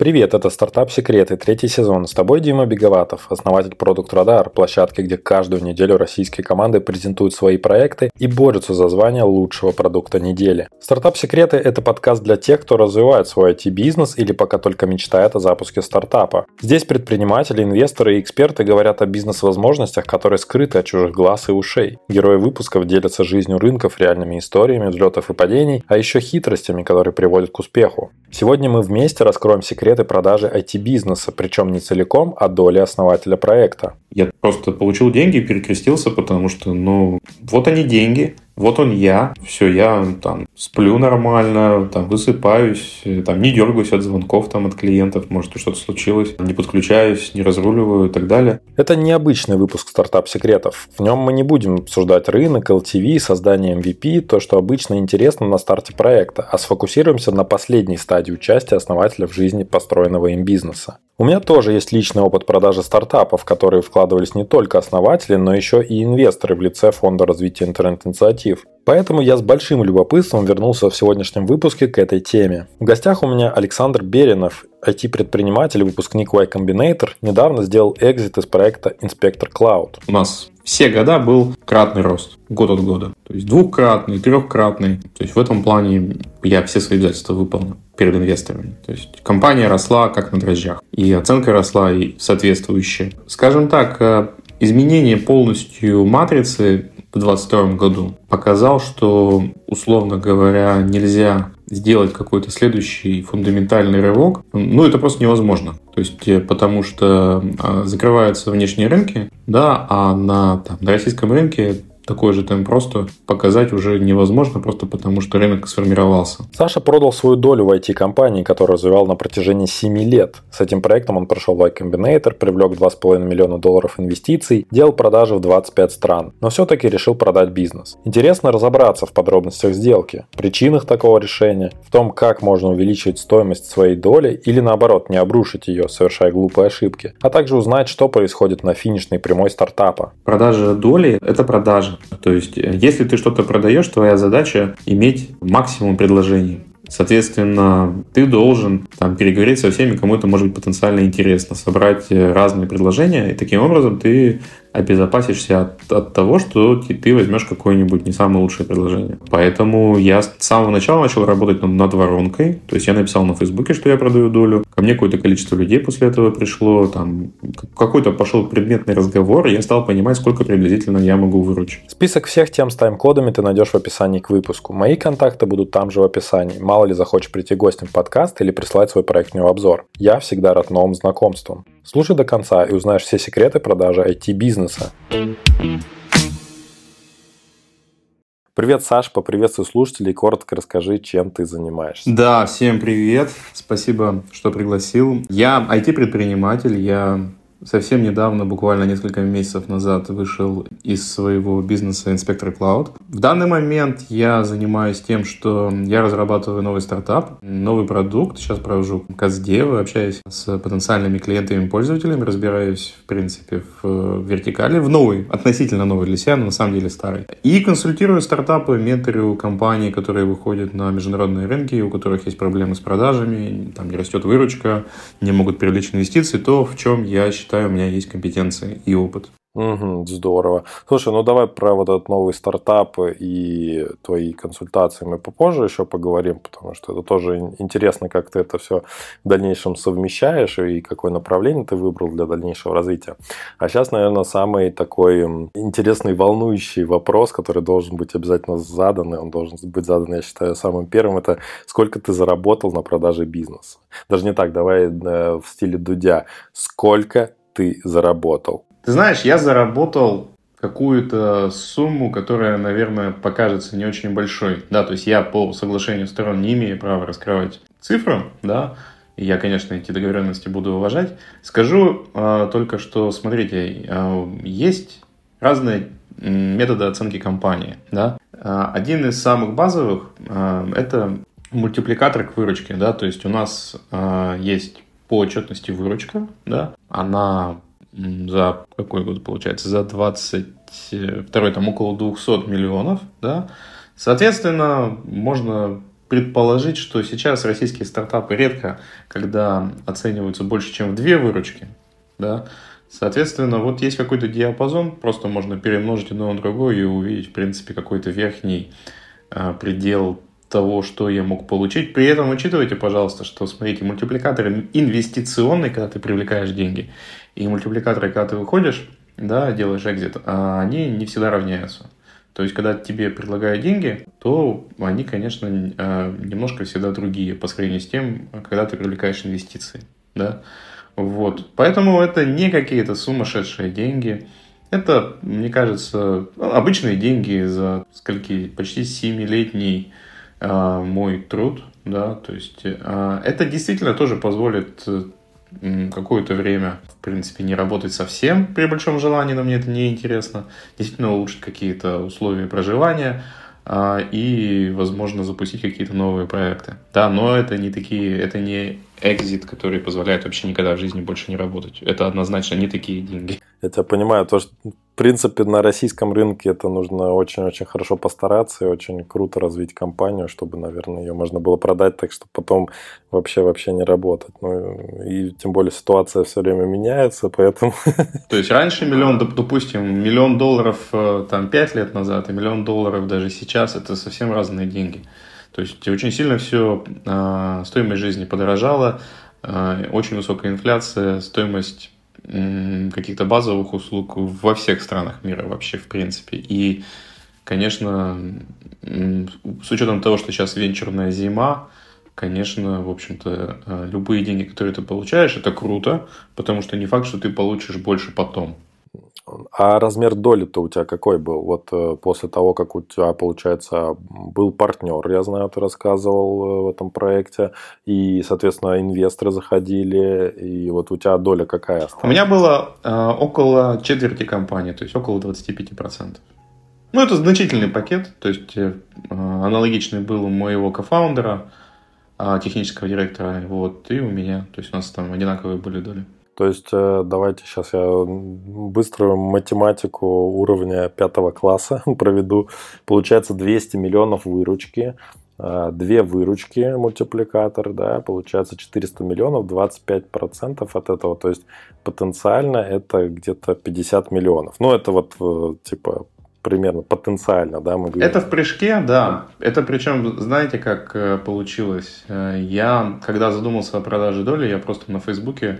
Привет, это «Стартап Секреты», третий сезон. С тобой Дима Беговатов, основатель Продукт Радар, площадки, где каждую неделю российские команды презентуют свои проекты и борются за звание лучшего продукта недели. «Стартап Секреты» — это подкаст для тех, кто развивает свой IT-бизнес или пока только мечтает о запуске стартапа. Здесь предприниматели, инвесторы и эксперты говорят о бизнес-возможностях, которые скрыты от чужих глаз и ушей. Герои выпусков делятся жизнью рынков, реальными историями взлетов и падений, а еще хитростями, которые приводят к успеху. Сегодня мы вместе раскроем секреты секреты продажи IT-бизнеса, причем не целиком, а доли основателя проекта. Я просто получил деньги и перекрестился, потому что, ну, вот они деньги, вот он я, все, я там сплю нормально, там высыпаюсь, там не дергаюсь от звонков там от клиентов, может что-то случилось, не подключаюсь, не разруливаю и так далее. Это необычный выпуск стартап секретов. В нем мы не будем обсуждать рынок, LTV, создание MVP, то, что обычно интересно на старте проекта, а сфокусируемся на последней стадии участия основателя в жизни построенного им бизнеса. У меня тоже есть личный опыт продажи стартапов, в которые вкладывались не только основатели, но еще и инвесторы в лице Фонда развития интернет-инициатив. Поэтому я с большим любопытством вернулся в сегодняшнем выпуске к этой теме. В гостях у меня Александр Беринов, IT-предприниматель, выпускник Y Combinator, недавно сделал экзит из проекта Inspector Cloud. У нас все года был кратный рост, год от года. То есть двухкратный, трехкратный. То есть в этом плане я все свои обязательства выполнил перед инвесторами. То есть компания росла как на дрожжах. И оценка росла и соответствующая. Скажем так, э, изменение полностью матрицы в 2022 году показал, что, условно говоря, нельзя сделать какой-то следующий фундаментальный рывок, ну, это просто невозможно. То есть, э, потому что а, закрываются внешние рынки, да, а на, там, на российском рынке такой же темп просто показать уже невозможно, просто потому что рынок сформировался. Саша продал свою долю в IT-компании, которую развивал на протяжении 7 лет. С этим проектом он прошел Y Combinator, привлек 2,5 миллиона долларов инвестиций, делал продажи в 25 стран, но все-таки решил продать бизнес. Интересно разобраться в подробностях сделки, причинах такого решения, в том, как можно увеличивать стоимость своей доли или наоборот не обрушить ее, совершая глупые ошибки, а также узнать, что происходит на финишной прямой стартапа. Продажа доли – это продажа. То есть, э, если ты что-то продаешь, твоя задача иметь максимум предложений. Соответственно, ты должен там, переговорить со всеми, кому это может быть потенциально интересно, собрать э, разные предложения, и таким образом ты обезопасишься от, от того, что ты, ты возьмешь какое-нибудь не самое лучшее предложение. Поэтому я с самого начала начал работать над, над воронкой. То есть я написал на Фейсбуке, что я продаю долю. Ко мне какое-то количество людей после этого пришло. Там какой-то пошел предметный разговор, и я стал понимать, сколько приблизительно я могу выручить. Список всех тем с тайм-кодами ты найдешь в описании к выпуску. Мои контакты будут там же в описании. Мало ли захочешь прийти гостем в подкаст или прислать свой проектный обзор. Я всегда рад новым знакомствам. Слушай до конца и узнаешь все секреты продажи IT-бизнеса. Привет, Саш, поприветствуй слушателей, коротко расскажи, чем ты занимаешься. Да, всем привет, спасибо, что пригласил. Я IT-предприниматель, я Совсем недавно, буквально несколько месяцев назад, вышел из своего бизнеса Inspector Cloud. В данный момент я занимаюсь тем, что я разрабатываю новый стартап, новый продукт. Сейчас провожу каздевы, общаюсь с потенциальными клиентами и пользователями, разбираюсь, в принципе, в вертикали, в новый, относительно новый для себя, но на самом деле старый. И консультирую стартапы, менторю компании, которые выходят на международные рынки, у которых есть проблемы с продажами, там не растет выручка, не могут привлечь инвестиции, то, в чем я считаю считаю, у меня есть компетенции и опыт. Угу, здорово. Слушай, ну давай про вот этот новый стартап и твои консультации мы попозже еще поговорим, потому что это тоже интересно, как ты это все в дальнейшем совмещаешь и какое направление ты выбрал для дальнейшего развития. А сейчас, наверное, самый такой интересный, волнующий вопрос, который должен быть обязательно задан, и он должен быть задан, я считаю, самым первым, это сколько ты заработал на продаже бизнеса. Даже не так, давай э, в стиле Дудя. Сколько ты заработал? Ты знаешь, я заработал какую-то сумму, которая, наверное, покажется не очень большой. Да, то есть я по соглашению сторон не имею права раскрывать цифру, да, и я, конечно, эти договоренности буду уважать. Скажу э, только, что, смотрите, э, есть разные методы оценки компании, да. Э, один из самых базовых э, это мультипликатор к выручке, да, то есть у нас э, есть по отчетности выручка, да, она за какой год получается, за 22 там около 200 миллионов, да, соответственно, можно предположить, что сейчас российские стартапы редко, когда оцениваются больше, чем в две выручки, да, Соответственно, вот есть какой-то диапазон, просто можно перемножить одно на другое и увидеть, в принципе, какой-то верхний э, предел того, что я мог получить. При этом учитывайте, пожалуйста, что, смотрите, мультипликаторы инвестиционные, когда ты привлекаешь деньги, и мультипликаторы, когда ты выходишь, да, делаешь экзит, а они не всегда равняются. То есть, когда тебе предлагают деньги, то они, конечно, э, немножко всегда другие по сравнению с тем, когда ты привлекаешь инвестиции. Да? Вот. Поэтому это не какие-то сумасшедшие деньги. Это, мне кажется, обычные деньги за скольки, почти 7-летний э, мой труд. Да? То есть, э, это действительно тоже позволит какое-то время, в принципе, не работать совсем при большом желании, но мне это не интересно. Действительно улучшить какие-то условия проживания а, и, возможно, запустить какие-то новые проекты. Да, но это не такие, это не экзит, который позволяет вообще никогда в жизни больше не работать. Это однозначно не такие деньги. Я тебя понимаю, то, что в принципе на российском рынке это нужно очень-очень хорошо постараться и очень круто развить компанию, чтобы, наверное, ее можно было продать так, что потом вообще-вообще не работать. Ну, и тем более ситуация все время меняется, поэтому... То есть раньше миллион, допустим, миллион долларов э, там пять лет назад и миллион долларов даже сейчас, это совсем разные деньги. То есть очень сильно все, а, стоимость жизни подорожала, а, очень высокая инфляция, стоимость каких-то базовых услуг во всех странах мира вообще в принципе. И, конечно, с учетом того, что сейчас венчурная зима, конечно, в общем-то, а, любые деньги, которые ты получаешь, это круто, потому что не факт, что ты получишь больше потом. А размер доли-то у тебя какой был? Вот э, после того, как у тебя, получается, был партнер, я знаю, ты рассказывал э, в этом проекте, и, соответственно, инвесторы заходили, и вот у тебя доля какая осталась? У меня было э, около четверти компании, то есть около 25%. Ну, это значительный пакет, то есть э, аналогичный был у моего кофаундера, э, технического директора, вот, и у меня, то есть у нас там одинаковые были доли. То есть э, давайте сейчас я быструю математику уровня пятого класса проведу. Получается 200 миллионов выручки, э, две выручки мультипликатор, да, получается 400 миллионов, 25% от этого, то есть потенциально это где-то 50 миллионов. Ну, это вот э, типа примерно потенциально, да, мы говорим. Это в прыжке, да. Это причем, знаете, как получилось? Я, когда задумался о продаже доли, я просто на Фейсбуке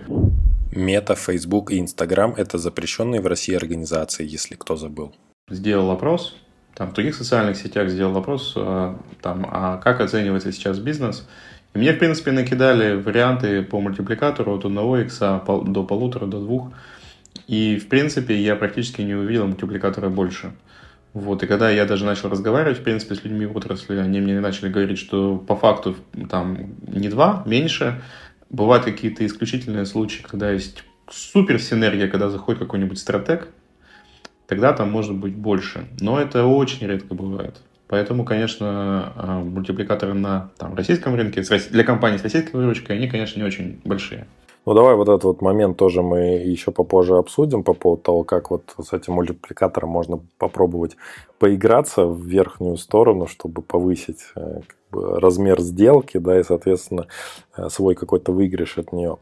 Мета, Facebook и Instagram – это запрещенные в России организации, если кто забыл. Сделал опрос, там в других социальных сетях сделал опрос, а, там, а как оценивается сейчас бизнес. И мне, в принципе, накидали варианты по мультипликатору от 1 икса до полутора, до двух. И, в принципе, я практически не увидел мультипликатора больше. Вот, и когда я даже начал разговаривать, в принципе, с людьми в отрасли, они мне начали говорить, что по факту там не два, меньше, Бывают какие-то исключительные случаи, когда есть супер синергия, когда заходит какой-нибудь стратег, тогда там может быть больше. Но это очень редко бывает. Поэтому, конечно, а, мультипликаторы на там, российском рынке для компаний с российской выручкой, они, конечно, не очень большие. Ну, давай вот этот вот момент тоже мы еще попозже обсудим по поводу того, как вот с этим мультипликатором можно попробовать поиграться в верхнюю сторону, чтобы повысить э, бы, размер сделки, да, и, соответственно, э, свой какой-то выигрыш от нее.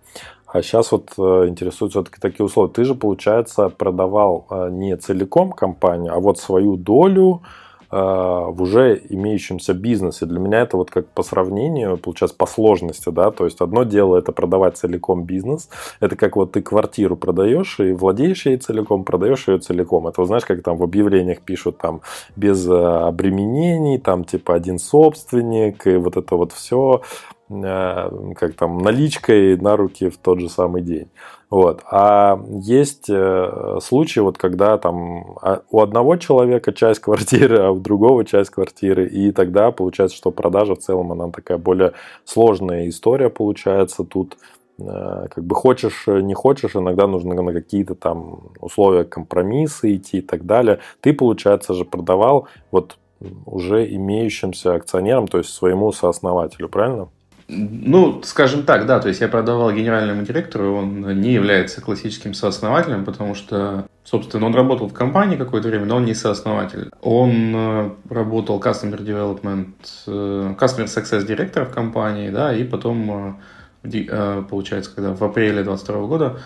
А сейчас вот э, интересуют все-таки такие условия. Ты же, получается, продавал не целиком компанию, а вот свою долю, в уже имеющемся бизнесе. Для меня это вот как по сравнению, получается, по сложности, да, то есть одно дело это продавать целиком бизнес, это как вот ты квартиру продаешь и владеешь ей целиком, продаешь ее целиком. Это, знаешь, как там в объявлениях пишут там без э, обременений, там типа один собственник, и вот это вот все, э, как там наличкой на руки в тот же самый день. Вот. А есть э, случаи, вот когда там а, у одного человека часть квартиры, а у другого часть квартиры, и тогда получается, что продажа в целом она такая более сложная история получается тут. Э, как бы хочешь, не хочешь, иногда нужно на какие-то там условия компромиссы идти и так далее. Ты, получается, же продавал вот уже имеющимся акционерам, то есть своему сооснователю, правильно? Ну, скажем так, да, то есть я продавал генеральному директору, он не является классическим сооснователем, потому что, собственно, он работал в компании какое-то время, но он не сооснователь. Он э, работал Customer Development, э, Customer Success директор в компании, да, и потом, э, получается, когда в апреле 2022 года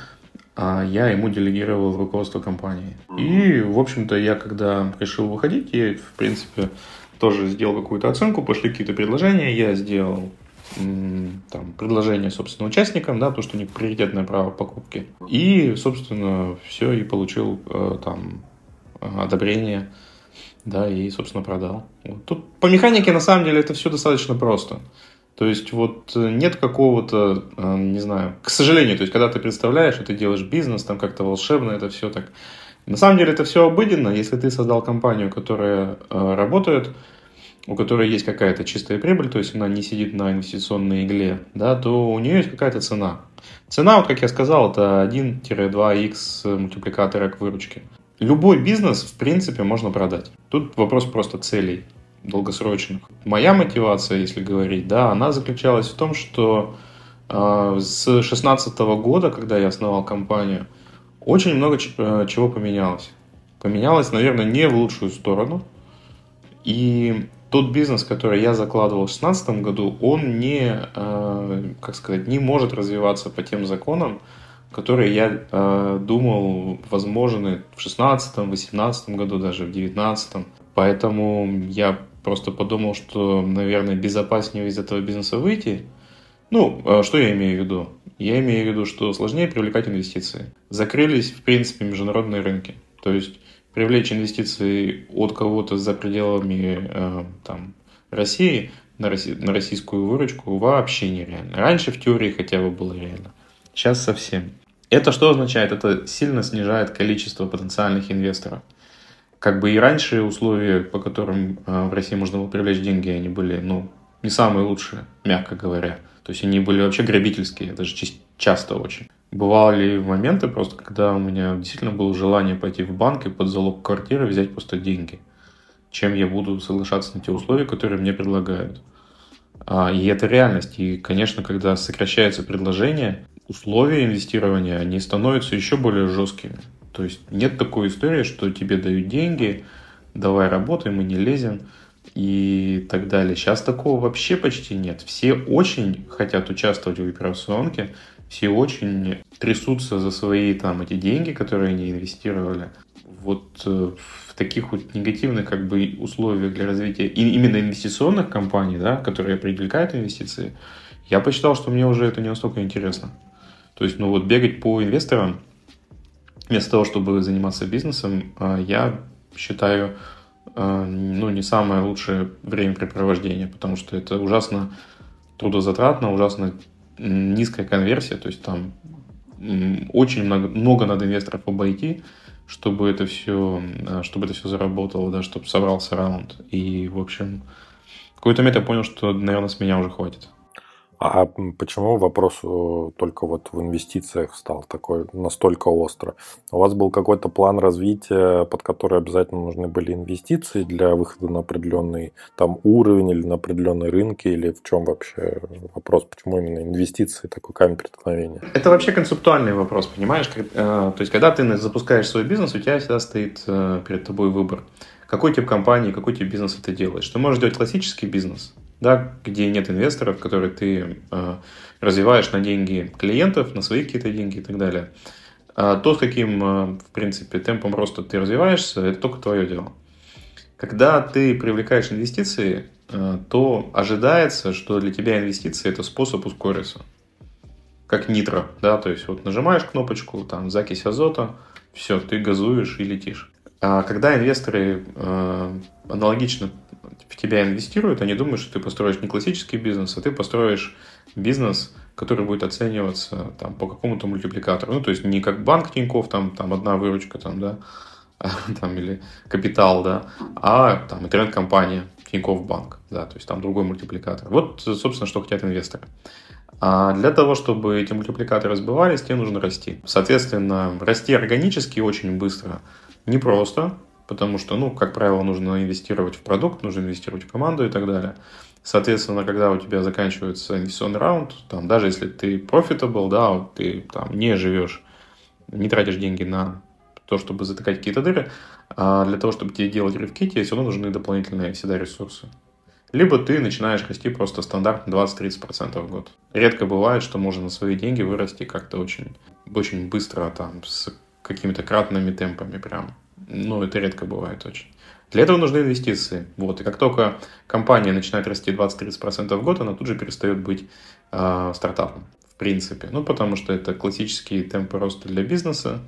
а я ему делегировал руководство компании. И, в общем-то, я когда решил выходить, я, в принципе, тоже сделал какую-то оценку, пошли какие-то предложения, я сделал там, предложение, собственно, участникам, да, то, что у них приоритетное право покупки. И, собственно, все, и получил э, там одобрение, да, и, собственно, продал. Вот. Тут по механике, на самом деле, это все достаточно просто. То есть вот э, нет какого-то, э, не знаю, к сожалению, то есть когда ты представляешь, что ты делаешь бизнес, там как-то волшебно это все так. На самом деле это все обыденно. Если ты создал компанию, которая работает, у которой есть какая-то чистая прибыль, то есть она не сидит на инвестиционной игле, да, то у нее есть какая-то цена. Цена, вот как я сказал, это 1-2x мультипликатора к выручке. Любой бизнес, в принципе, можно продать. Тут вопрос просто целей долгосрочных. Моя мотивация, если говорить, да, она заключалась в том, что э, с 2016 года, когда я основал компанию, очень много э, чего поменялось. Поменялось, наверное, не в лучшую сторону. И тот бизнес, который я закладывал в 2016 году, он не, э, как сказать, не может развиваться по тем законам, которые я э, думал возможны в 2016, 2018 году, даже в 2019. Поэтому я просто подумал, что, наверное, безопаснее из этого бизнеса выйти. Ну, а что я имею в виду? Я имею в виду, что сложнее привлекать инвестиции. Закрылись, в принципе, международные рынки. То есть привлечь инвестиции от кого-то за пределами э, там, России на, Росси- на российскую выручку вообще нереально. Раньше в теории хотя бы было реально. Сейчас совсем. Это что означает? Это сильно снижает количество потенциальных инвесторов как бы и раньше условия, по которым э, в России можно было привлечь деньги, они были, ну, не самые лучшие, мягко говоря. То есть они были вообще грабительские, даже часто очень. Бывали моменты просто, когда у меня действительно было желание пойти в банк и под залог квартиры взять просто деньги, чем я буду соглашаться на те условия, которые мне предлагают. А, и это реальность. И, конечно, когда сокращается предложение, условия инвестирования, они становятся еще более жесткими. То есть нет такой истории, что тебе дают деньги, давай работай, мы не лезем и так далее. Сейчас такого вообще почти нет. Все очень хотят участвовать в операционке, все очень трясутся за свои там эти деньги, которые они инвестировали. Вот э, в таких вот негативных как бы условиях для развития и именно инвестиционных компаний, да, которые привлекают инвестиции, я посчитал, что мне уже это не настолько интересно. То есть, ну вот бегать по инвесторам – вместо того, чтобы заниматься бизнесом, а, я считаю, а, ну, не самое лучшее времяпрепровождение, потому что это ужасно трудозатратно, ужасно низкая конверсия, то есть там очень много, много надо инвесторов обойти, чтобы это все, а, чтобы это все заработало, да, чтобы собрался раунд. И, в общем, в какой-то момент я понял, что, наверное, с меня уже хватит. А почему вопрос э, только вот в инвестициях стал такой настолько остро? У вас был какой-то план развития, под который обязательно нужны были инвестиции для выхода на определенный там уровень или на определенные рынки, или в чем вообще вопрос? Почему именно инвестиции такой камень преткновения? Это вообще концептуальный вопрос, понимаешь? Э, то есть, когда ты запускаешь свой бизнес, у тебя всегда стоит э, перед тобой выбор. Какой тип компании, какой тип бизнеса ты делаешь? Ты можешь делать классический бизнес, да, где нет инвесторов, которые ты э, развиваешь на деньги клиентов, на свои какие-то деньги и так далее. А то, с каким, э, в принципе, темпом роста ты развиваешься, это только твое дело. Когда ты привлекаешь инвестиции, э, то ожидается, что для тебя инвестиции это способ ускориться. Как нитро, да, то есть вот нажимаешь кнопочку, там, закись азота, все, ты газуешь и летишь. А когда инвесторы э, аналогично в тебя инвестируют, они думают, что ты построишь не классический бизнес, а ты построишь бизнес, который будет оцениваться там, по какому-то мультипликатору. Ну, то есть не как банк Тинькофф, там, там одна выручка, там, да, там, или капитал, да, а там интернет-компания Тинькофф Банк, да, то есть там другой мультипликатор. Вот, собственно, что хотят инвесторы. А для того, чтобы эти мультипликаторы сбывались, тебе нужно расти. Соответственно, расти органически очень быстро непросто, потому что, ну, как правило, нужно инвестировать в продукт, нужно инвестировать в команду и так далее. Соответственно, когда у тебя заканчивается инвестиционный раунд, там, даже если ты profitable, да, ты там не живешь, не тратишь деньги на то, чтобы затыкать какие-то дыры, а для того, чтобы тебе делать рывки, тебе все равно нужны дополнительные всегда ресурсы. Либо ты начинаешь расти просто стандартно 20-30% в год. Редко бывает, что можно на свои деньги вырасти как-то очень, очень быстро, там, с какими-то кратными темпами прям. Ну, это редко бывает очень. Для этого нужны инвестиции. Вот. И как только компания начинает расти 20-30% в год, она тут же перестает быть э, стартапом, в принципе. Ну, потому что это классические темпы роста для бизнеса.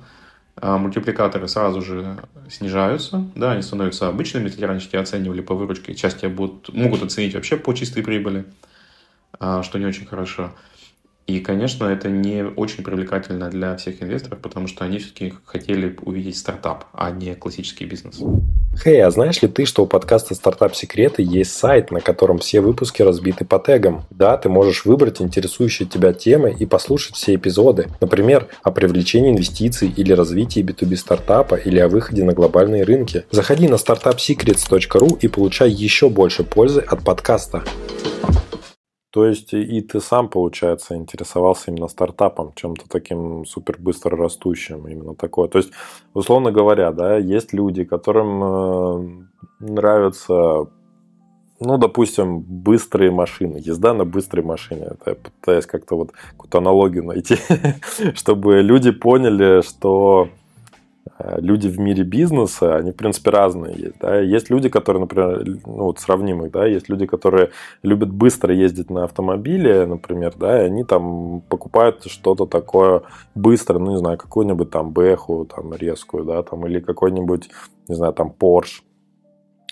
А мультипликаторы сразу же снижаются, да, они становятся обычными, если раньше тебя оценивали по выручке, часть тебя будут, могут оценить вообще по чистой прибыли, а, что не очень хорошо. И, конечно, это не очень привлекательно для всех инвесторов, потому что они все-таки хотели увидеть стартап, а не классический бизнес. Хей, hey, а знаешь ли ты, что у подкаста «Стартап Секреты» есть сайт, на котором все выпуски разбиты по тегам? Да, ты можешь выбрать интересующие тебя темы и послушать все эпизоды. Например, о привлечении инвестиций или развитии B2B стартапа или о выходе на глобальные рынки. Заходи на startupsecrets.ru и получай еще больше пользы от подкаста. То есть и ты сам, получается, интересовался именно стартапом, чем-то таким супер быстро растущим, именно такое. То есть, условно говоря, да, есть люди, которым э, нравятся, ну, допустим, быстрые машины, езда на быстрой машине. Это я пытаюсь как-то вот какую-то аналогию найти, чтобы люди поняли, что люди в мире бизнеса, они, в принципе, разные есть. Да? Есть люди, которые, например, ну, вот сравнимых, да, есть люди, которые любят быстро ездить на автомобиле, например, да, и они там покупают что-то такое быстро, ну, не знаю, какую-нибудь там Бэху, там, резкую, да, там, или какой-нибудь, не знаю, там, Porsche.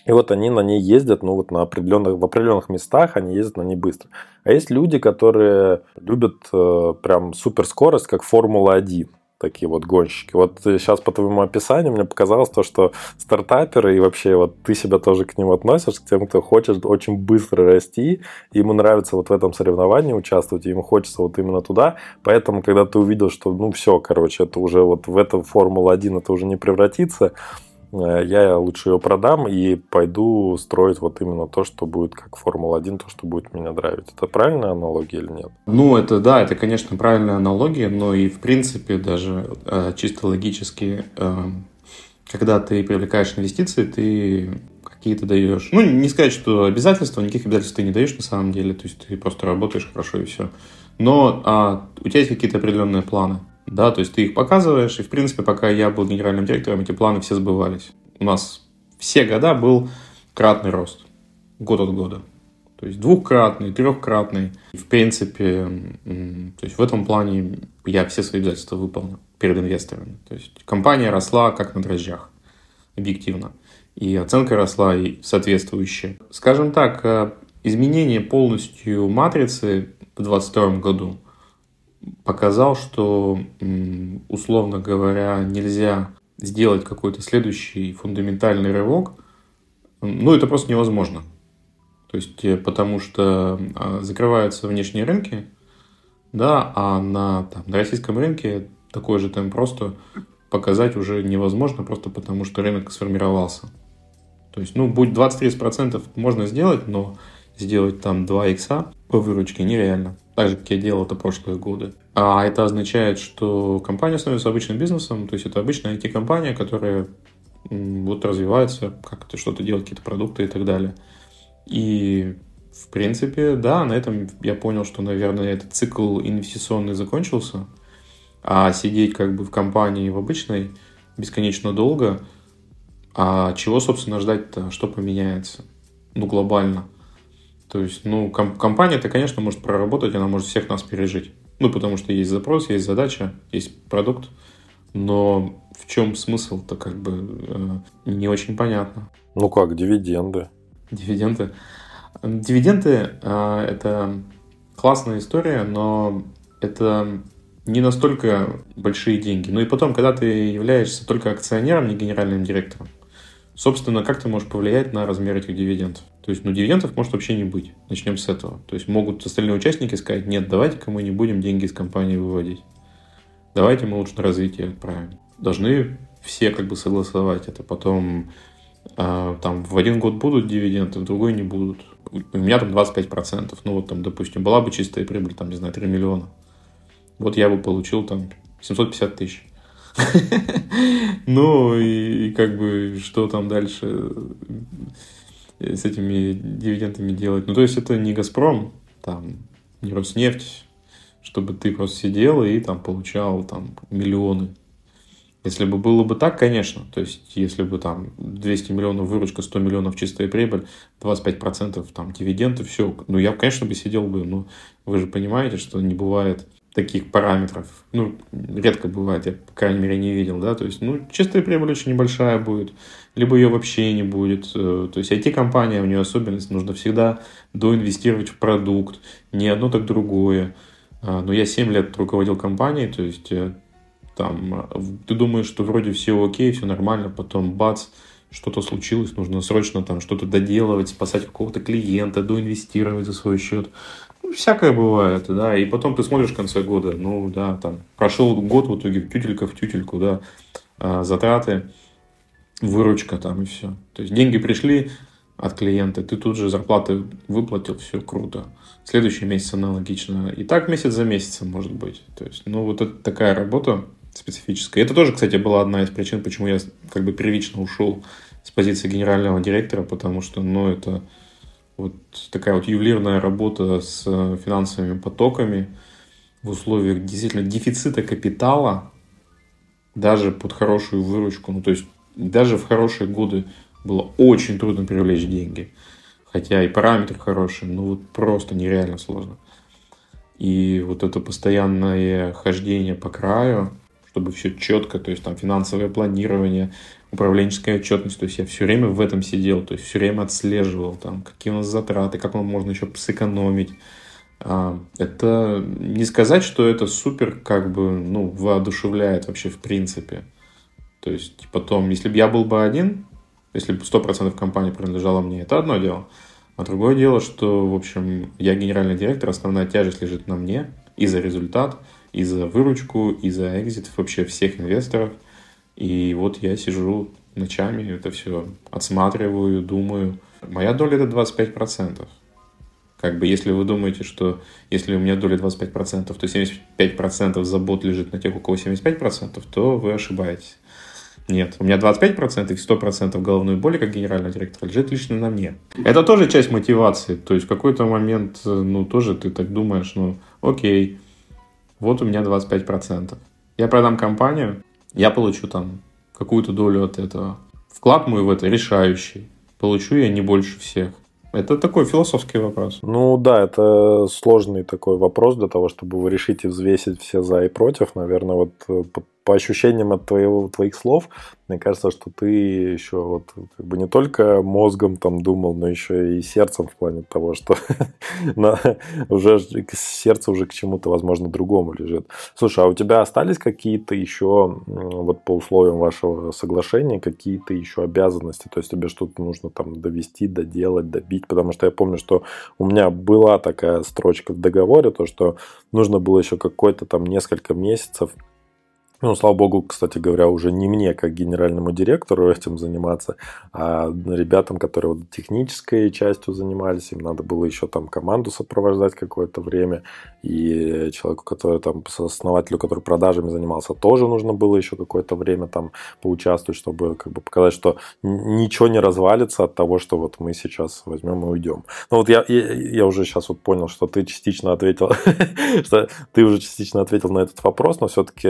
И вот они на ней ездят, ну вот на определенных, в определенных местах они ездят на ней быстро. А есть люди, которые любят э, прям суперскорость, как Формула-1 такие вот гонщики. Вот сейчас по твоему описанию мне показалось то, что стартаперы и вообще вот ты себя тоже к ним относишь, к тем, кто хочет очень быстро расти, ему нравится вот в этом соревновании участвовать, ему хочется вот именно туда, поэтому когда ты увидел, что ну все, короче, это уже вот в эту Формулу-1 это уже не превратится, Э, я лучше ее продам и пойду строить вот именно то, что будет как Формула-1, то, что будет меня драйвить. Это правильная аналогия или нет? Ну, это да, это, конечно, правильная аналогия, но и в принципе даже э, чисто логически, э, когда ты привлекаешь инвестиции, ты какие-то даешь. Ну, не сказать, что обязательства, никаких обязательств ты не даешь на самом деле, то есть ты просто работаешь хорошо и все. Но а, у тебя есть какие-то определенные планы да, то есть ты их показываешь, и, в принципе, пока я был генеральным директором, эти планы все сбывались. У нас все года был кратный рост, год от года. То есть двухкратный, трехкратный. В принципе, то есть в этом плане я все свои обязательства выполнил перед инвесторами. То есть компания росла как на дрожжах, объективно. И оценка росла и соответствующая. Скажем так, э, изменение полностью матрицы в 2022 году показал, что, условно говоря, нельзя сделать какой-то следующий фундаментальный рывок, ну, это просто невозможно. То есть, э, потому что а, закрываются внешние рынки, да, а на, там, на российском рынке такой же темп просто показать уже невозможно, просто потому что рынок сформировался. То есть, ну, будет 20-30% можно сделать, но сделать там 2 икса по выручке нереально так же, как я делал это прошлые годы. А это означает, что компания становится обычным бизнесом, то есть это обычная IT-компания, которая вот развивается, как-то что-то делать, какие-то продукты и так далее. И, в принципе, да, на этом я понял, что, наверное, этот цикл инвестиционный закончился, а сидеть как бы в компании в обычной бесконечно долго, а чего, собственно, ждать-то, что поменяется, ну, глобально. То есть, ну, ком- компания-то, конечно, может проработать, она может всех нас пережить. Ну, потому что есть запрос, есть задача, есть продукт. Но в чем смысл-то как бы э, не очень понятно. Ну как, дивиденды? Дивиденды. Дивиденды э, это классная история, но это не настолько большие деньги. Ну и потом, когда ты являешься только акционером, не генеральным директором, собственно, как ты можешь повлиять на размер этих дивидендов? То есть, ну, дивидендов может вообще не быть. Начнем с этого. То есть, могут остальные участники сказать, нет, давайте-ка мы не будем деньги из компании выводить. Давайте мы лучше на развитие отправим. Должны все как бы согласовать это. Потом э, там в один год будут дивиденды, в другой не будут. у меня там 25%. Ну, вот там, допустим, была бы чистая прибыль, там, не знаю, 3 миллиона. Вот я бы получил там 750 тысяч. Ну, и как бы, что там дальше с этими дивидендами делать? Ну, то есть, это не «Газпром», там, не «Роснефть», чтобы ты просто сидел и там получал там миллионы если бы было бы так, конечно, то есть если бы там 200 миллионов выручка, 100 миллионов чистая прибыль, 25% там дивиденды, все, ну я, конечно, бы сидел бы, но вы же понимаете, что не бывает таких параметров. Ну, редко бывает, я, по крайней мере, не видел, да, то есть, ну, чистая прибыль очень небольшая будет, либо ее вообще не будет. Э, то есть, IT-компания, у нее особенность, нужно всегда доинвестировать в продукт, не одно, так другое. А, но я 7 лет руководил компанией, то есть, э, там, ты думаешь, что вроде все окей, все нормально, потом бац, что-то случилось, нужно срочно там что-то доделывать, спасать какого-то клиента, доинвестировать за свой счет. Ну, всякое бывает, да, и потом ты смотришь в конце года, ну, да, там, прошел год в итоге, тютелька в тютельку, да, а, затраты, выручка там и все. То есть деньги пришли от клиента, ты тут же зарплаты выплатил, все круто. Следующий месяц аналогично. И так месяц за месяцем может быть. То есть, ну, вот это такая работа, специфическая. Это тоже, кстати, была одна из причин, почему я как бы первично ушел с позиции генерального директора, потому что, ну, это вот такая вот ювелирная работа с финансовыми потоками в условиях действительно дефицита капитала, даже под хорошую выручку, ну, то есть даже в хорошие годы было очень трудно привлечь деньги. Хотя и параметры хорошие, но вот просто нереально сложно. И вот это постоянное хождение по краю, чтобы все четко, то есть там финансовое планирование, управленческая отчетность, то есть я все время в этом сидел, то есть все время отслеживал, там, какие у нас затраты, как можно еще сэкономить. А, это не сказать, что это супер, как бы, ну, воодушевляет вообще в принципе. То есть потом, если бы я был бы один, если бы 100% компания принадлежала мне, это одно дело. А другое дело, что, в общем, я генеральный директор, основная тяжесть лежит на мне и за результат – и за выручку, и за экзит вообще всех инвесторов. И вот я сижу ночами, это все отсматриваю, думаю. Моя доля это 25%. Как бы, если вы думаете, что если у меня доля 25%, то 75% забот лежит на тех, у кого 75%, то вы ошибаетесь. Нет, у меня 25% и 100% головной боли как генерального директора лежит лично на мне. Это тоже часть мотивации. То есть в какой-то момент, ну, тоже ты так думаешь, ну, окей, вот у меня 25%. Я продам компанию, я получу там какую-то долю от этого. Вклад мой в это решающий. Получу я не больше всех. Это такой философский вопрос. Ну да, это сложный такой вопрос для того, чтобы вы решите взвесить все за и против. Наверное, вот э, по ощущениям от твоего, твоих слов, мне кажется, что ты еще вот как бы не только мозгом там думал, но еще и сердцем в плане того, что уже сердце уже к чему-то, возможно, другому лежит. Слушай, а у тебя остались какие-то еще вот по условиям вашего соглашения какие-то еще обязанности? То есть тебе что-то нужно там довести, доделать, добить? Потому что я помню, что у меня была такая строчка в договоре, то, что нужно было еще какой-то там несколько месяцев ну, слава богу, кстати говоря, уже не мне, как генеральному директору, этим заниматься, а ребятам, которые вот технической частью занимались, им надо было еще там команду сопровождать какое-то время, и человеку, который там, основателю, который продажами занимался, тоже нужно было еще какое-то время там поучаствовать, чтобы как бы показать, что ничего не развалится от того, что вот мы сейчас возьмем и уйдем. Ну вот я, я, я уже сейчас вот понял, что ты частично ответил, что ты уже частично ответил на этот вопрос, но все-таки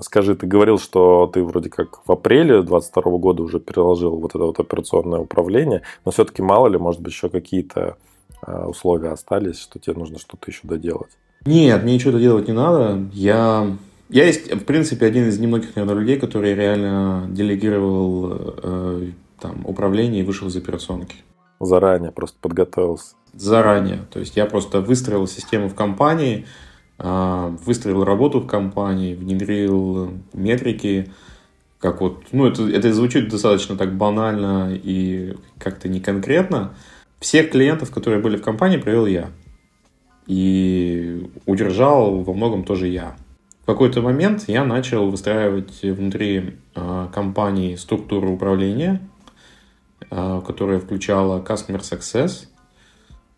скажи, ты говорил, что ты вроде как в апреле 22 года уже переложил вот это вот операционное управление, но все-таки мало ли, может быть, еще какие-то а, условия остались, что тебе нужно что-то еще доделать? Нет, мне ничего доделать не надо. Я, я есть, в принципе, один из немногих, наверное, людей, который реально делегировал э, там, управление и вышел из операционки. Заранее просто подготовился. Заранее. То есть я просто выстроил систему в компании, выстроил работу в компании, внедрил метрики, как вот, ну, это, это звучит достаточно так банально и как-то не конкретно. Всех клиентов, которые были в компании, провел я. И удержал во многом тоже я. В какой-то момент я начал выстраивать внутри э, компании структуру управления, э, которая включала Customer Success,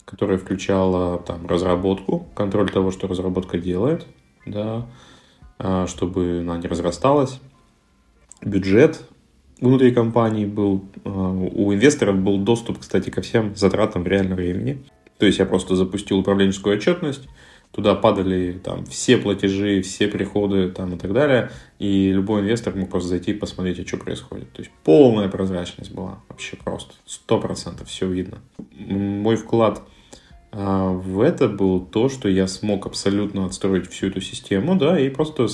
которая включала там разработку, контроль того, что разработка делает, да, а, чтобы она не разрасталась, бюджет внутри компании был, а, у инвесторов был доступ, кстати, ко всем затратам в реальном времени. То есть я просто запустил управленческую отчетность, туда падали там все платежи, все приходы там и так далее, и любой инвестор мог просто зайти и посмотреть, а что происходит. То есть полная прозрачность была, вообще просто, сто процентов все видно. Мой вклад в это был то, что я смог абсолютно отстроить всю эту систему, да, и просто,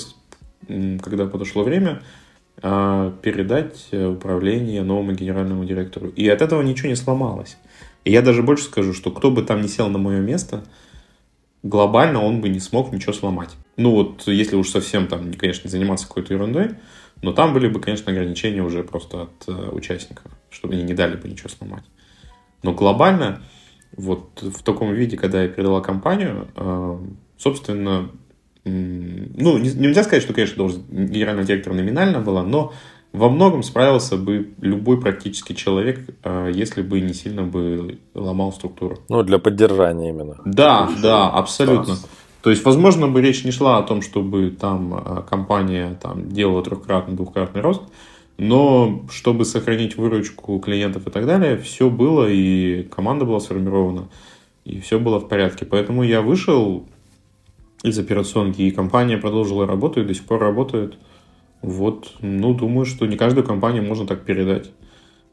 когда подошло время, а, передать управление новому генеральному директору. И от этого ничего не сломалось. И я даже больше скажу, что кто бы там не сел на мое место, глобально он бы не смог ничего сломать. Ну вот, если уж совсем там, конечно, не заниматься какой-то ерундой, но там были бы, конечно, ограничения уже просто от э, участников, чтобы они не дали бы ничего сломать. Но глобально, вот в таком виде, когда я передала компанию, э, собственно, ну, нельзя сказать, что, конечно, должность генерального директора номинально была, но во многом справился бы любой практически человек, э, если бы не сильно бы ломал структуру. Ну, для поддержания именно. Да, да, абсолютно. То есть, возможно, бы речь не шла о том, чтобы там э, компания там, делала трехкратный, двухкратный рост, но чтобы сохранить выручку клиентов и так далее, все было, и команда была сформирована, и все было в порядке. Поэтому я вышел из операционки, и компания продолжила работу, и до сих пор работает – вот, ну, думаю, что не каждую компанию можно так передать.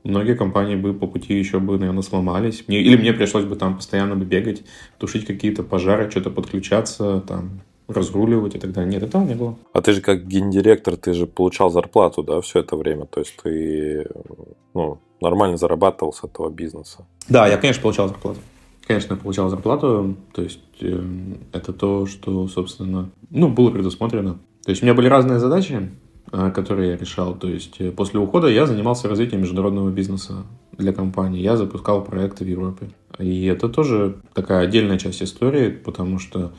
Многие компании бы по пути еще бы, наверное, сломались. Мне, или мне пришлось бы там постоянно бы бегать, тушить какие-то пожары, что-то подключаться, там, разруливать и так далее. Нет, этого не было. А ты же как гендиректор, ты же получал зарплату, да, все это время? То есть ты, ну, нормально зарабатывал с этого бизнеса? Да, я, конечно, получал зарплату. Конечно, я получал зарплату. То есть э, это то, что, собственно, ну, было предусмотрено. То есть у меня были разные задачи. А, которые я решал. То есть э, после ухода я занимался развитием международного бизнеса для компании. Я запускал проекты в Европе. И это тоже такая отдельная часть истории, потому что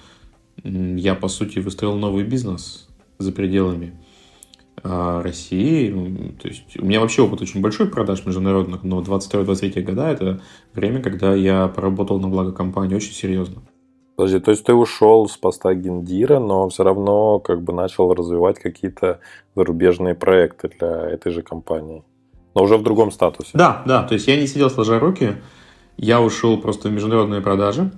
я, по сути, выстроил новый бизнес за пределами а, России. То есть у меня вообще опыт очень большой продаж международных, но 22-23 года – это время, когда я поработал на благо компании очень серьезно. Подожди, то есть ты ушел с поста гендира, но все равно как бы начал развивать какие-то зарубежные проекты для этой же компании. Но уже в другом статусе. Да, да. То есть я не сидел сложа руки, я ушел просто в международные продажи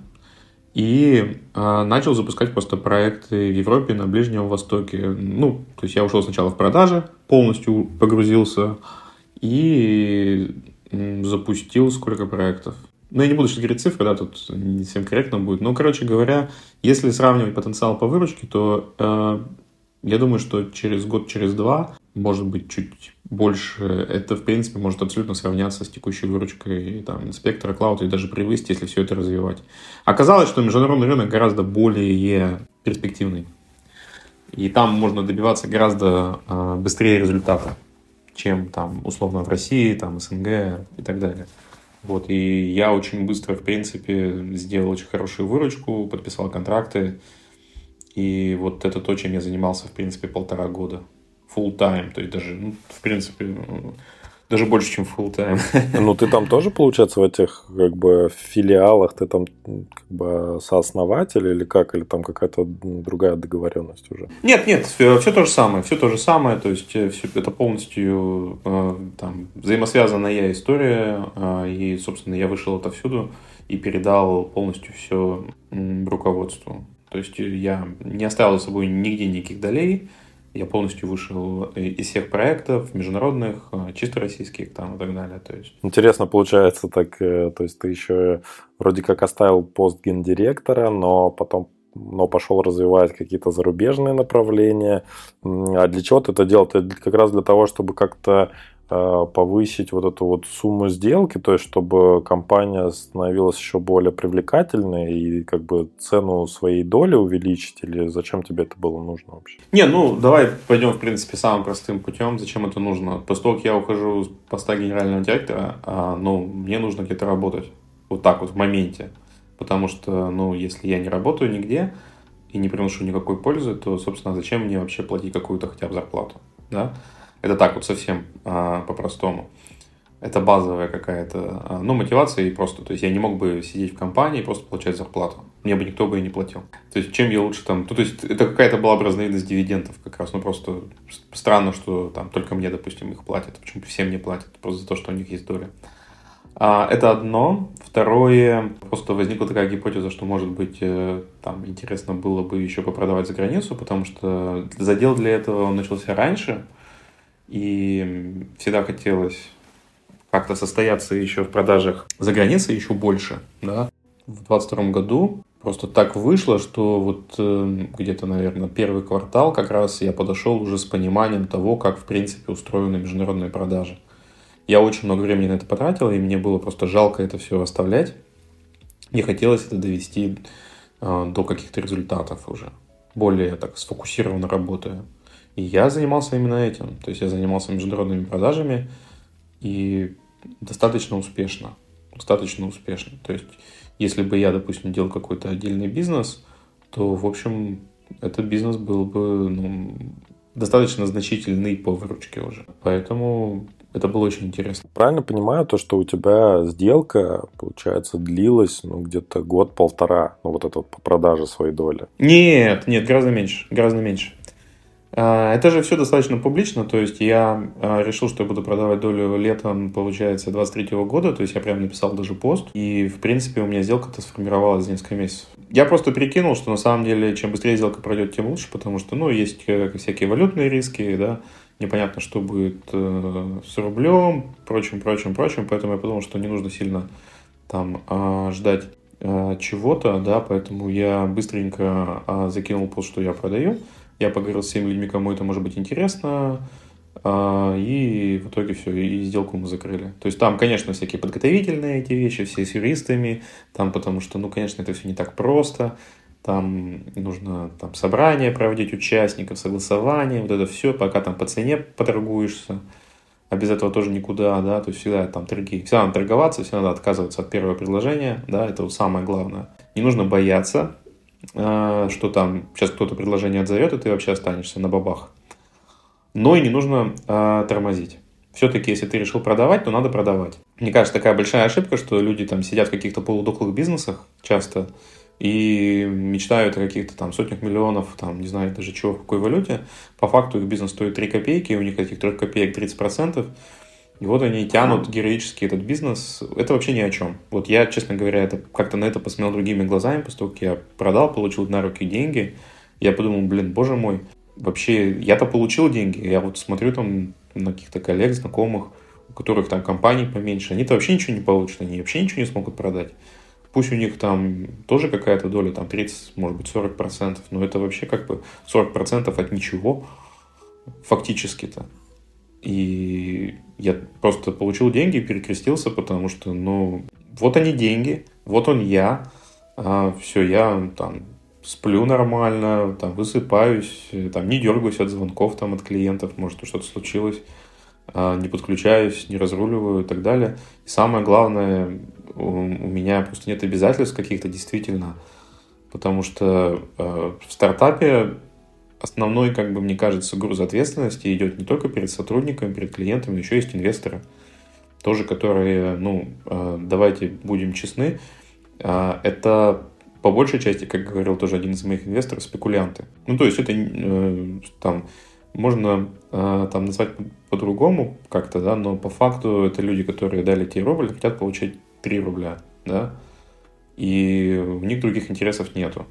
и э, начал запускать просто проекты в Европе, на Ближнем Востоке. Ну, то есть я ушел сначала в продажи, полностью погрузился и запустил сколько проектов. Ну, я не буду сейчас говорить цифры, да, тут не совсем корректно будет. Но, короче говоря, если сравнивать потенциал по выручке, то э, я думаю, что через год, через два, может быть, чуть больше, это, в принципе, может абсолютно сравняться с текущей выручкой там, инспектора клауд и даже превысить, если все это развивать. Оказалось, что международный рынок гораздо более перспективный. И там можно добиваться гораздо э, быстрее результата, чем там, условно, в России, там, СНГ и так далее. Вот, и я очень быстро, в принципе, сделал очень хорошую выручку, подписал контракты. И вот это то, чем я занимался, в принципе, полтора года. Full time, то есть даже, ну, в принципе, даже больше, чем full time. Ну, ты там тоже, получается, в этих как бы филиалах, ты там как бы сооснователь или как? Или там какая-то другая договоренность уже? Нет, нет, все, все то же самое. Все то же самое, то есть э, все, это полностью э, там, взаимосвязанная история. Э, и, собственно, я вышел отовсюду и передал полностью все руководству. То есть я не оставил за собой нигде никаких долей, я полностью вышел из всех проектов, международных, э, чисто российских там и так далее. То есть... Интересно получается так, э, то есть ты еще вроде как оставил пост гендиректора, но потом но пошел развивать какие-то зарубежные направления. А для чего ты это делал? Это как раз для того, чтобы как-то Э, повысить вот эту вот сумму сделки, то есть чтобы компания становилась еще более привлекательной и как бы цену своей доли увеличить, или зачем тебе это было нужно вообще? Не, ну давай пойдем в принципе самым простым путем, зачем это нужно. После того, как я ухожу с поста генерального директора, а, ну мне нужно где-то работать, вот так вот в моменте, потому что, ну если я не работаю нигде и не приношу никакой пользы, то, собственно, зачем мне вообще платить какую-то хотя бы зарплату, да? Это так вот совсем а, по-простому. Это базовая какая-то, а, ну, мотивация и просто, то есть я не мог бы сидеть в компании и просто получать зарплату. Мне бы никто бы и не платил. То есть чем я лучше там, ну, то есть это какая-то была бы разновидность дивидендов как раз, ну, просто странно, что там только мне, допустим, их платят, почему всем не платят, просто за то, что у них есть доля. А, это одно. Второе, просто возникла такая гипотеза, что, может быть, э, там интересно было бы еще попродавать за границу, потому что задел для этого он начался раньше, и всегда хотелось как-то состояться еще в продажах за границей еще больше, да. В 22 году просто так вышло, что вот э, где-то, наверное, первый квартал как раз я подошел уже с пониманием того, как, в принципе, устроены международные продажи. Я очень много времени на это потратил, и мне было просто жалко это все оставлять. Мне хотелось это довести э, до каких-то результатов уже, более так сфокусированно работая. И я занимался именно этим. То есть я занимался международными продажами, и достаточно успешно. Достаточно успешно. То есть, если бы я, допустим, делал какой-то отдельный бизнес, то, в общем, этот бизнес был бы ну, достаточно значительный по выручке уже. Поэтому это было очень интересно. Правильно понимаю то, что у тебя сделка, получается, длилась ну, где-то год-полтора, ну вот это вот по продаже своей доли? Нет, нет, гораздо меньше, гораздо меньше. А, это же все достаточно публично, то есть я а, решил, что я буду продавать долю летом, получается, 23 года, то есть я прям написал даже пост, и, в принципе, у меня сделка-то сформировалась за несколько месяцев. Я просто прикинул, что на самом деле, чем быстрее сделка пройдет, тем лучше, потому что, ну, есть э, всякие валютные риски, да, непонятно, что будет э, с рублем, прочим, прочим, прочим, поэтому я подумал, что не нужно сильно там э, ждать э, чего-то, да, поэтому я быстренько закинул пост, что я продаю, я поговорил с всеми людьми, кому это может быть интересно, а, и в итоге все, и сделку мы закрыли. То есть там, конечно, всякие подготовительные эти вещи, все с юристами, там потому что, ну, конечно, это все не так просто, там нужно там собрание проводить участников, согласование, вот это все, пока там по цене поторгуешься, а без этого тоже никуда, да, то есть всегда там торги, всегда надо торговаться, всегда надо отказываться от первого предложения, да, это вот самое главное. Не нужно бояться, что там сейчас кто-то предложение отзовет, и ты вообще останешься на бабах. Но и не нужно э, тормозить. Все-таки, если ты решил продавать, то надо продавать. Мне кажется, такая большая ошибка, что люди там сидят в каких-то полудохлых бизнесах часто и мечтают о каких-то там сотнях миллионов, там, не знаю даже чего, в какой валюте. По факту их бизнес стоит 3 копейки, у них этих 3 копеек 30%. И вот они тянут героически этот бизнес. Это вообще ни о чем. Вот я, честно говоря, это как-то на это посмотрел другими глазами, после того, как я продал, получил на руки деньги. Я подумал, блин, боже мой, вообще, я-то получил деньги. Я вот смотрю там на каких-то коллег, знакомых, у которых там компании поменьше. Они-то вообще ничего не получат, они вообще ничего не смогут продать. Пусть у них там тоже какая-то доля, там 30, может быть, 40 процентов, но это вообще как бы 40 процентов от ничего фактически-то. И я просто получил деньги и перекрестился, потому что, ну, вот они деньги, вот он я, а, все, я там сплю нормально, там высыпаюсь, там не дергаюсь от звонков там от клиентов, может что-то случилось, а, не подключаюсь, не разруливаю и так далее. И самое главное, у, у меня просто нет обязательств каких-то действительно, потому что э, в стартапе основной, как бы мне кажется, груз ответственности идет не только перед сотрудниками, перед клиентами, еще есть инвесторы, тоже которые, ну, э, давайте будем честны, э, это по большей части, как говорил тоже один из моих инвесторов, спекулянты. Ну, то есть это э, там можно там назвать по-другому как-то, да, но по факту это люди, которые дали тебе рубль, хотят получить 3 рубля, да, и у них других интересов нету.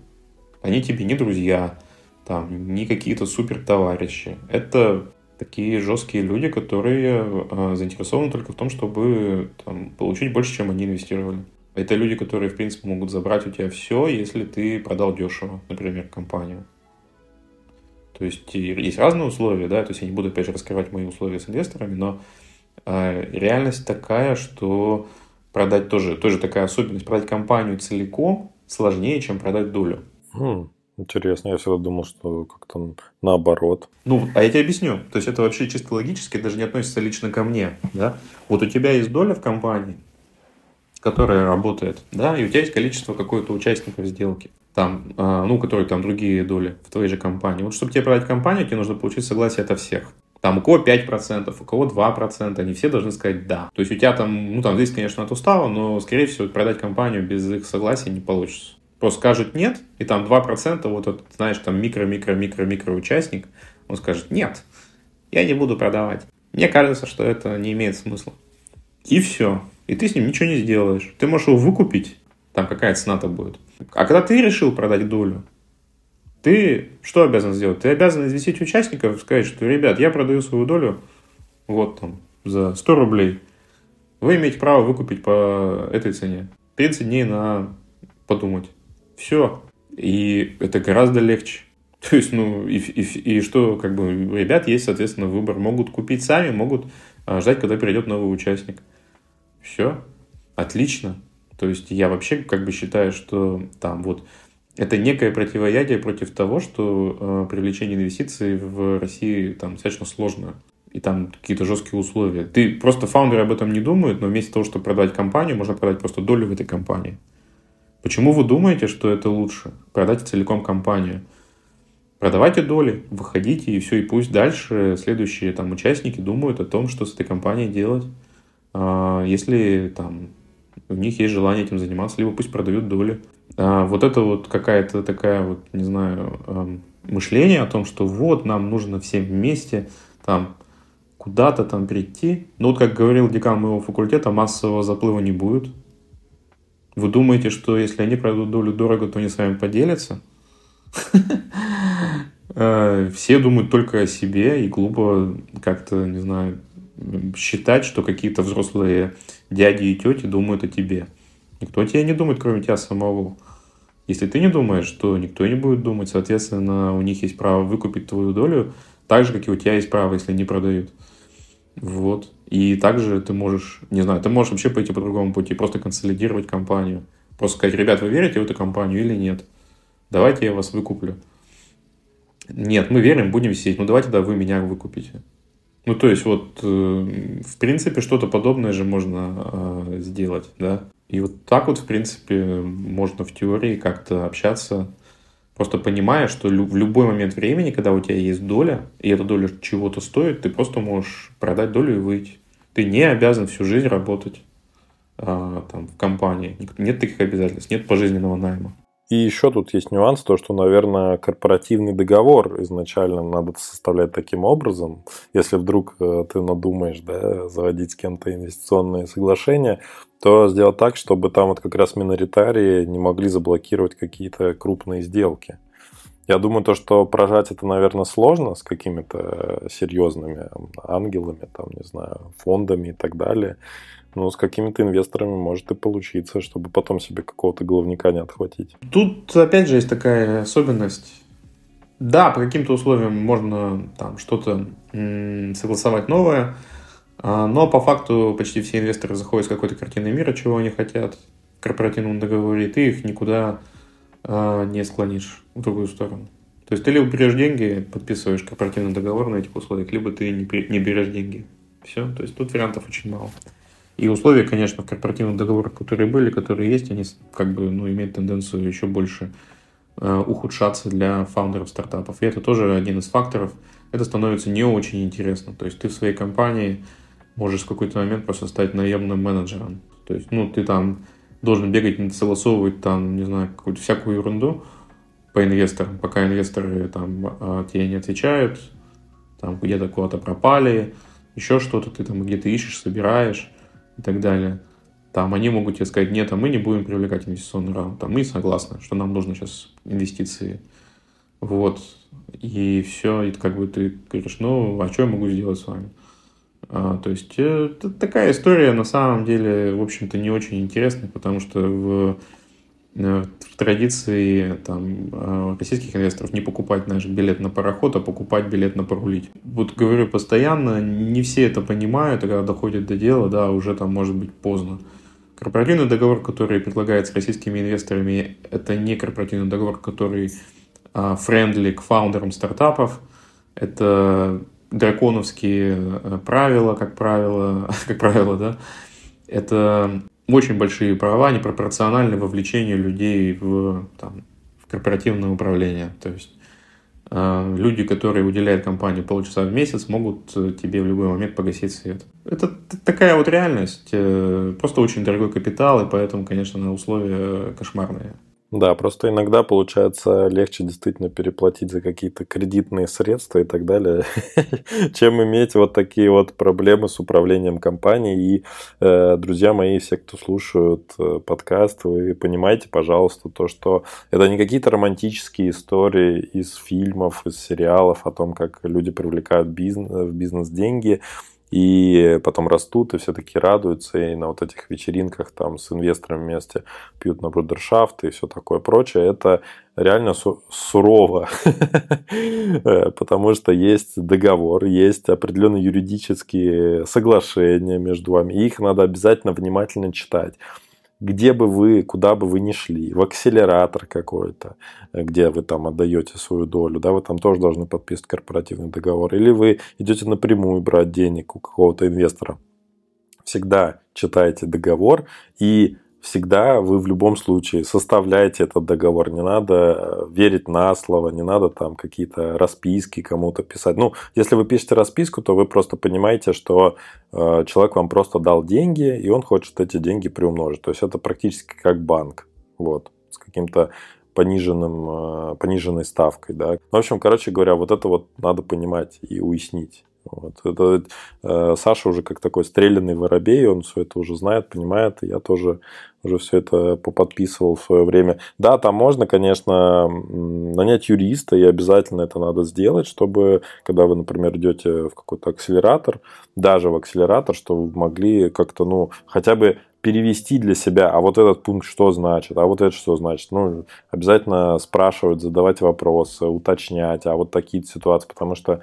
Они тебе не друзья, там, не какие-то супер товарищи. Это такие жесткие люди, которые э, заинтересованы только в том, чтобы там, получить больше, чем они инвестировали. Это люди, которые, в принципе, могут забрать у тебя все, если ты продал дешево, например, компанию. То есть есть разные условия, да, то есть я не буду, опять же, раскрывать мои условия с инвесторами, но э, реальность такая, что продать тоже, тоже такая особенность, продать компанию целиком сложнее, чем продать долю. Хм. Интересно, я всегда думал, что как-то наоборот. Ну, а я тебе объясню. То есть это вообще чисто логически, даже не относится лично ко мне. Да? Вот у тебя есть доля в компании, которая работает, да, и у тебя есть количество какое-то участников сделки, там, э, ну, которые там другие доли в твоей же компании. Вот чтобы тебе продать компанию, тебе нужно получить согласие от всех. Там у кого 5%, у кого 2%, они все должны сказать «да». То есть у тебя там, ну там здесь, конечно, от устава, но, скорее всего, продать компанию без их согласия не получится. Просто скажут «нет», и там 2%, вот этот, знаешь, там микро-микро-микро-микро участник, он скажет «нет, я не буду продавать». Мне кажется, что это не имеет смысла. И все. И ты с ним ничего не сделаешь. Ты можешь его выкупить, там какая цена-то будет. А когда ты решил продать долю, ты что обязан сделать? Ты обязан известить участников, сказать, что, ребят, я продаю свою долю вот там за 100 рублей. Вы имеете право выкупить по этой цене. 30 дней на подумать. Все. И это гораздо легче. То есть, ну, и, и, и что, как бы, ребят есть, соответственно, выбор. Могут купить сами, могут а, ждать, когда придет новый участник. Все. Отлично. То есть, я вообще как бы считаю, что там вот это некое противоядие против того, что э, привлечение инвестиций в России там достаточно сложно. И там какие-то жесткие условия. Ты просто фаундеры об этом не думают, но вместо того, чтобы продать компанию, можно продать просто долю в этой компании. Почему вы думаете, что это лучше? Продать целиком компанию. Продавайте доли, выходите, и все, и пусть дальше следующие там участники думают о том, что с этой компанией делать. А, если там у них есть желание этим заниматься, либо пусть продают доли. А, вот это вот какая-то такая вот, не знаю, эм, мышление о том, что вот нам нужно всем вместе там куда-то там прийти. Ну вот как говорил декан моего факультета, массового заплыва не будет. Вы думаете, что если они пройдут долю дорого, то они с вами поделятся? Э, все думают только о себе и глупо как-то, не знаю, считать, что какие-то взрослые дяди и тети думают о тебе. Никто о тебе не думает, кроме тебя самого. Если ты не думаешь, то никто не будет думать. Соответственно, у них есть право выкупить твою долю, так же, как и у тебя есть право, если не продают. Вот. И также ты можешь, не знаю, ты можешь вообще пойти по другому пути, просто консолидировать компанию. Просто сказать, ребят, вы верите в эту компанию или нет? Давайте я вас выкуплю. Нет, мы верим, будем сидеть. Ну, давайте, да, вы меня выкупите. Ну, то есть, вот, э, в принципе, что-то подобное же можно э, сделать, да. И вот так вот, в принципе, можно в теории как-то общаться, просто понимая, что в любой момент времени, когда у тебя есть доля, и эта доля чего-то стоит, ты просто можешь продать долю и выйти. Ты не обязан всю жизнь работать а, там, в компании. Нет таких обязательств, нет пожизненного найма. И еще тут есть нюанс, то, что, наверное, корпоративный договор изначально надо составлять таким образом. Если вдруг э, ты надумаешь да, заводить с кем-то инвестиционные соглашения, то сделать так, чтобы там вот как раз миноритарии не могли заблокировать какие-то крупные сделки. Я думаю, то, что прожать это, наверное, сложно с какими-то серьезными ангелами, там, не знаю, фондами и так далее. Ну, с какими-то инвесторами может и получиться, чтобы потом себе какого-то головника не отхватить. Тут, опять же, есть такая особенность. Да, по каким-то условиям можно там что-то согласовать новое, а, но по факту почти все инвесторы заходят с какой-то картиной мира, чего они хотят корпоративном договоре, и ты их никуда не склонишь в другую сторону. То есть ты либо берешь деньги, подписываешь корпоративный договор на этих условиях, либо ты не, не берешь деньги. Все, то есть тут вариантов очень мало. И условия, конечно, в корпоративных договорах, которые были, которые есть, они как бы ну, имеют тенденцию еще больше э, ухудшаться для фаундеров стартапов. И это тоже один из факторов. Это становится не очень интересно. То есть ты в своей компании можешь в какой-то момент просто стать наемным менеджером. То есть, ну, ты там должен бегать, согласовывать там, не знаю, какую-то всякую ерунду по инвесторам, пока инвесторы там а, тебе не отвечают, там где-то куда-то пропали, еще что-то ты там где-то ищешь, собираешь и так далее. Там они могут тебе сказать, нет, а мы не будем привлекать инвестиционный раунд. Там мы согласны, что нам нужно сейчас инвестиции. Вот. И все, и как бы ты говоришь, ну, а что я могу сделать с вами? А, то есть, это такая история на самом деле, в общем-то, не очень интересная, потому что в, э, в традиции там, э, российских инвесторов не покупать наш билет на пароход, а покупать билет на порулить. Вот говорю постоянно, не все это понимают, а когда доходит до дела, да, уже там может быть поздно. Корпоративный договор, который предлагается российскими инвесторами, это не корпоративный договор, который friendly к фаундерам стартапов. Это драконовские э, правила, как правило, как правило, да, это очень большие права, непропорциональное вовлечение людей в, там, в корпоративное управление. То есть э, люди, которые уделяют компании полчаса в месяц, могут э, тебе в любой момент погасить свет. Это такая вот реальность. Просто очень дорогой капитал, и поэтому, конечно, условия кошмарные. Да, просто иногда получается легче действительно переплатить за какие-то кредитные средства и так далее, чем иметь вот такие вот проблемы с управлением компанией. И, э, друзья мои, все, кто слушают э, подкаст, вы понимаете, пожалуйста, то, что это не какие-то романтические истории из фильмов, из сериалов о том, как люди привлекают бизнес, в бизнес деньги и потом растут, и все таки радуются, и на вот этих вечеринках там с инвесторами вместе пьют на брудершафт и все такое прочее, это реально су- сурово, потому что есть договор, есть определенные юридические соглашения между вами, и их надо обязательно внимательно читать где бы вы, куда бы вы ни шли, в акселератор какой-то, где вы там отдаете свою долю, да, вы там тоже должны подписывать корпоративный договор, или вы идете напрямую брать денег у какого-то инвестора. Всегда читайте договор и всегда вы в любом случае составляете этот договор. Не надо э, верить на слово, не надо там какие-то расписки кому-то писать. Ну, если вы пишете расписку, то вы просто понимаете, что э, человек вам просто дал деньги, и он хочет эти деньги приумножить. То есть это практически как банк. Вот, с каким-то пониженным, э, пониженной ставкой. Да. В общем, короче говоря, вот это вот надо понимать и уяснить. Вот. Это, э, Саша уже как такой стрелянный воробей, он все это уже знает, понимает, и я тоже уже все это поподписывал в свое время. Да, там можно, конечно, нанять юриста, и обязательно это надо сделать, чтобы, когда вы, например, идете в какой-то акселератор, даже в акселератор, чтобы вы могли как-то, ну, хотя бы перевести для себя, а вот этот пункт что значит, а вот это что значит. Ну, обязательно спрашивать, задавать вопросы, уточнять, а вот такие ситуации, потому что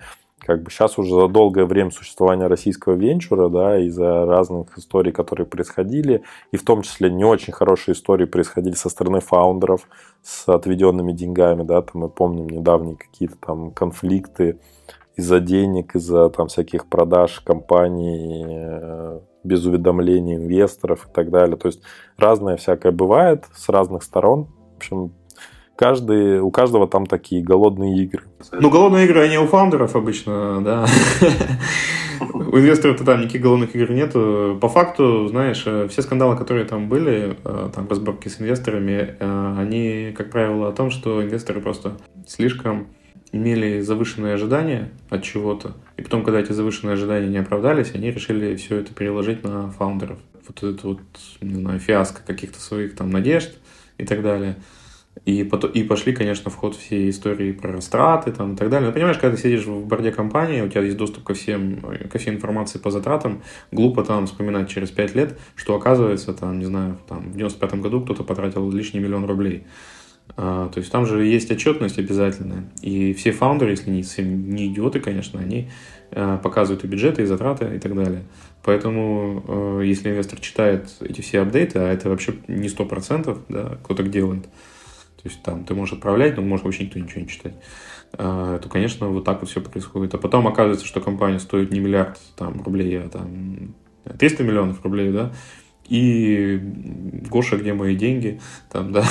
как бы сейчас уже за долгое время существования российского венчура, да, из-за разных историй, которые происходили, и в том числе не очень хорошие истории происходили со стороны фаундеров с отведенными деньгами, да, там мы помним недавние какие-то там конфликты из-за денег, из-за там всяких продаж компаний, э, без уведомления инвесторов и так далее. То есть разное всякое бывает с разных сторон. В общем, каждый, у каждого там такие голодные игры. Ну, голодные игры, они у фаундеров обычно, да. У инвесторов-то там никаких голодных игр нету. По факту, знаешь, э, все скандалы, которые там были, э, там разборки с инвесторами, э, они, как правило, о том, что инвесторы просто слишком имели завышенные ожидания от чего-то, и потом, когда эти завышенные ожидания не оправдались, они решили все это переложить на фаундеров. Вот это вот, не знаю, фиаско каких-то своих там надежд и так далее. И, и пошли, конечно, в ход все истории про растраты там, и так далее. Но понимаешь, когда ты сидишь в борде компании, у тебя есть доступ ко, всем, ко всей информации по затратам, глупо там вспоминать через 5 лет, что оказывается, там, не знаю, там, в 95 году кто-то потратил лишний миллион рублей. А, то есть там же есть отчетность обязательная. И все фаундеры, если не, не идиоты, конечно, они а, показывают и бюджеты, и затраты, и так далее. Поэтому, а, если инвестор читает эти все апдейты, а это вообще не 100%, да, кто так делает, то есть там ты можешь отправлять, но может вообще никто ничего не читать, а, то, конечно, вот так вот все происходит. А потом оказывается, что компания стоит не миллиард там, рублей, а там 300 миллионов рублей, да, и Гоша, где мои деньги, там, да,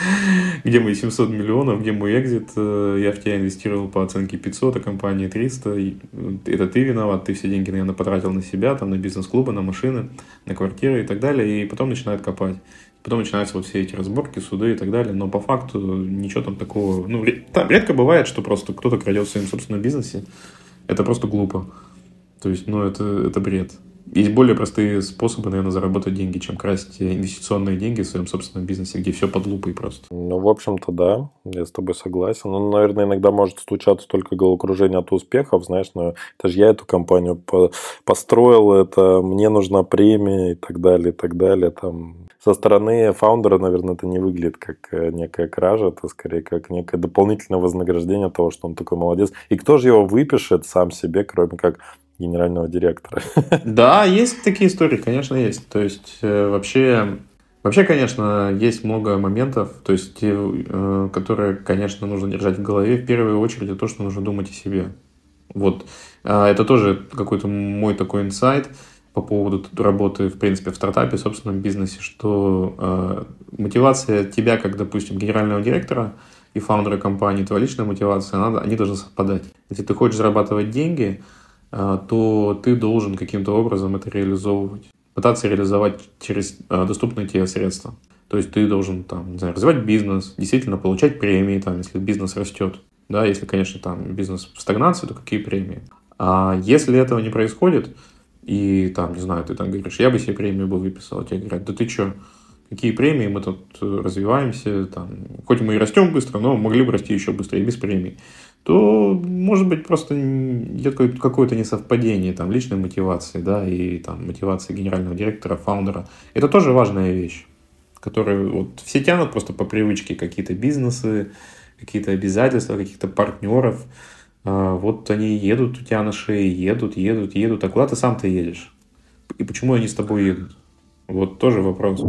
где мои 700 миллионов, где мой экзит, э, я в тебя инвестировал по оценке 500, а компания 300, это ты виноват, ты все деньги, наверное, потратил на себя, там, на бизнес-клубы, на машины, на квартиры и так далее, и потом начинают копать. Потом начинаются вот все эти разборки, суды и так далее, но по факту ничего там такого... Ну, там редко бывает, что просто кто-то крадет в своем собственном бизнесе. Это просто глупо. То есть, ну, это, это бред. Есть более простые способы, наверное, заработать деньги, чем красть инвестиционные деньги в своем собственном бизнесе, где все под лупой просто. Ну, в общем-то, да, я с тобой согласен. Ну, наверное, иногда может случаться только головокружение от успехов, знаешь, но это же я эту компанию построил, это мне нужна премия и так далее, и так далее. Там со стороны фаундера, наверное, это не выглядит как э, некая кража, это скорее как некое дополнительное вознаграждение того, что он такой молодец. И кто же его выпишет сам себе, кроме как генерального директора? Да, есть такие истории, конечно, есть. То есть э, вообще Вообще, конечно, есть много моментов, то есть, э, которые, конечно, нужно держать в голове. В первую очередь, это то, что нужно думать о себе. Вот. А, это тоже какой-то мой такой инсайт по поводу работы, в принципе, в стартапе, в собственном бизнесе, что э, мотивация тебя, как, допустим, генерального директора, и фаундеры компании, твоя личная мотивация, она, они должны совпадать. Если ты хочешь зарабатывать деньги, э, то ты должен каким-то образом это реализовывать. Пытаться реализовать через э, доступные тебе средства. То есть ты должен там, не знаю, развивать бизнес, действительно получать премии, там, если бизнес растет. Да, если, конечно, там бизнес в стагнации, то какие премии? А если этого не происходит, и там, не знаю, ты там говоришь, я бы себе премию бы выписал, тебе говорят, да ты что, какие премии, мы тут развиваемся, там, хоть мы и растем быстро, но могли бы расти еще быстрее, без премий, то, может быть, просто идет какое-то несовпадение там, личной мотивации, да, и там, мотивации генерального директора, фаундера. Это тоже важная вещь, которую вот, все тянут просто по привычке какие-то бизнесы, какие-то обязательства, каких-то партнеров. А, вот они едут у тебя на шее, едут, едут, едут. А куда ты сам-то едешь? И почему они с тобой едут? Вот тоже вопрос.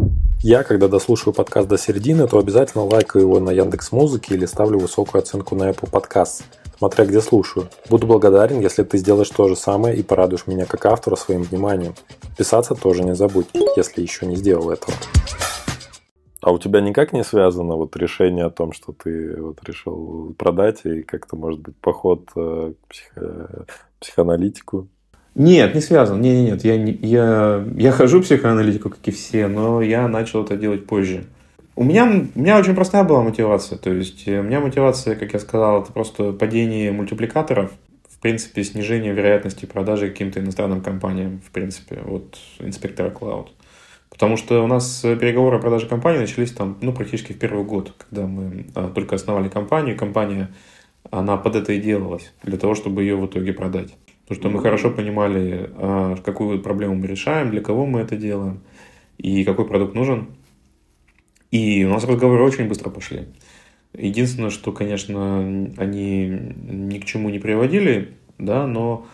Я, когда дослушаю подкаст до середины, то обязательно лайкаю его на Яндекс Музыке или ставлю высокую оценку на Apple Podcast, смотря где слушаю. Буду благодарен, если ты сделаешь то же самое и порадуешь меня как автора своим вниманием. Писаться тоже не забудь, если еще не сделал этого. А у тебя никак не связано вот решение о том, что ты вот решил продать и как-то, может быть, поход э, к психо... психоаналитику? Нет, не связано. Нет, нет, я, я, я хожу в психоаналитику, как и все, но я начал это делать позже. У меня, у меня очень простая была мотивация. То есть, э, у меня мотивация, как я сказал, это просто падение мультипликаторов. В принципе, снижение вероятности продажи каким-то иностранным компаниям, в принципе, вот инспектора Cloud. Потому что у нас переговоры о продаже компании начались там, ну, практически в первый год, когда мы а, только основали компанию. Компания, она под это и делалась, для того, чтобы ее в итоге продать. Потому что мы хорошо понимали, а, какую проблему мы решаем, для кого мы это делаем и какой продукт нужен. И у нас разговоры очень быстро пошли. Единственное, что, конечно, они ни к чему не приводили, да, но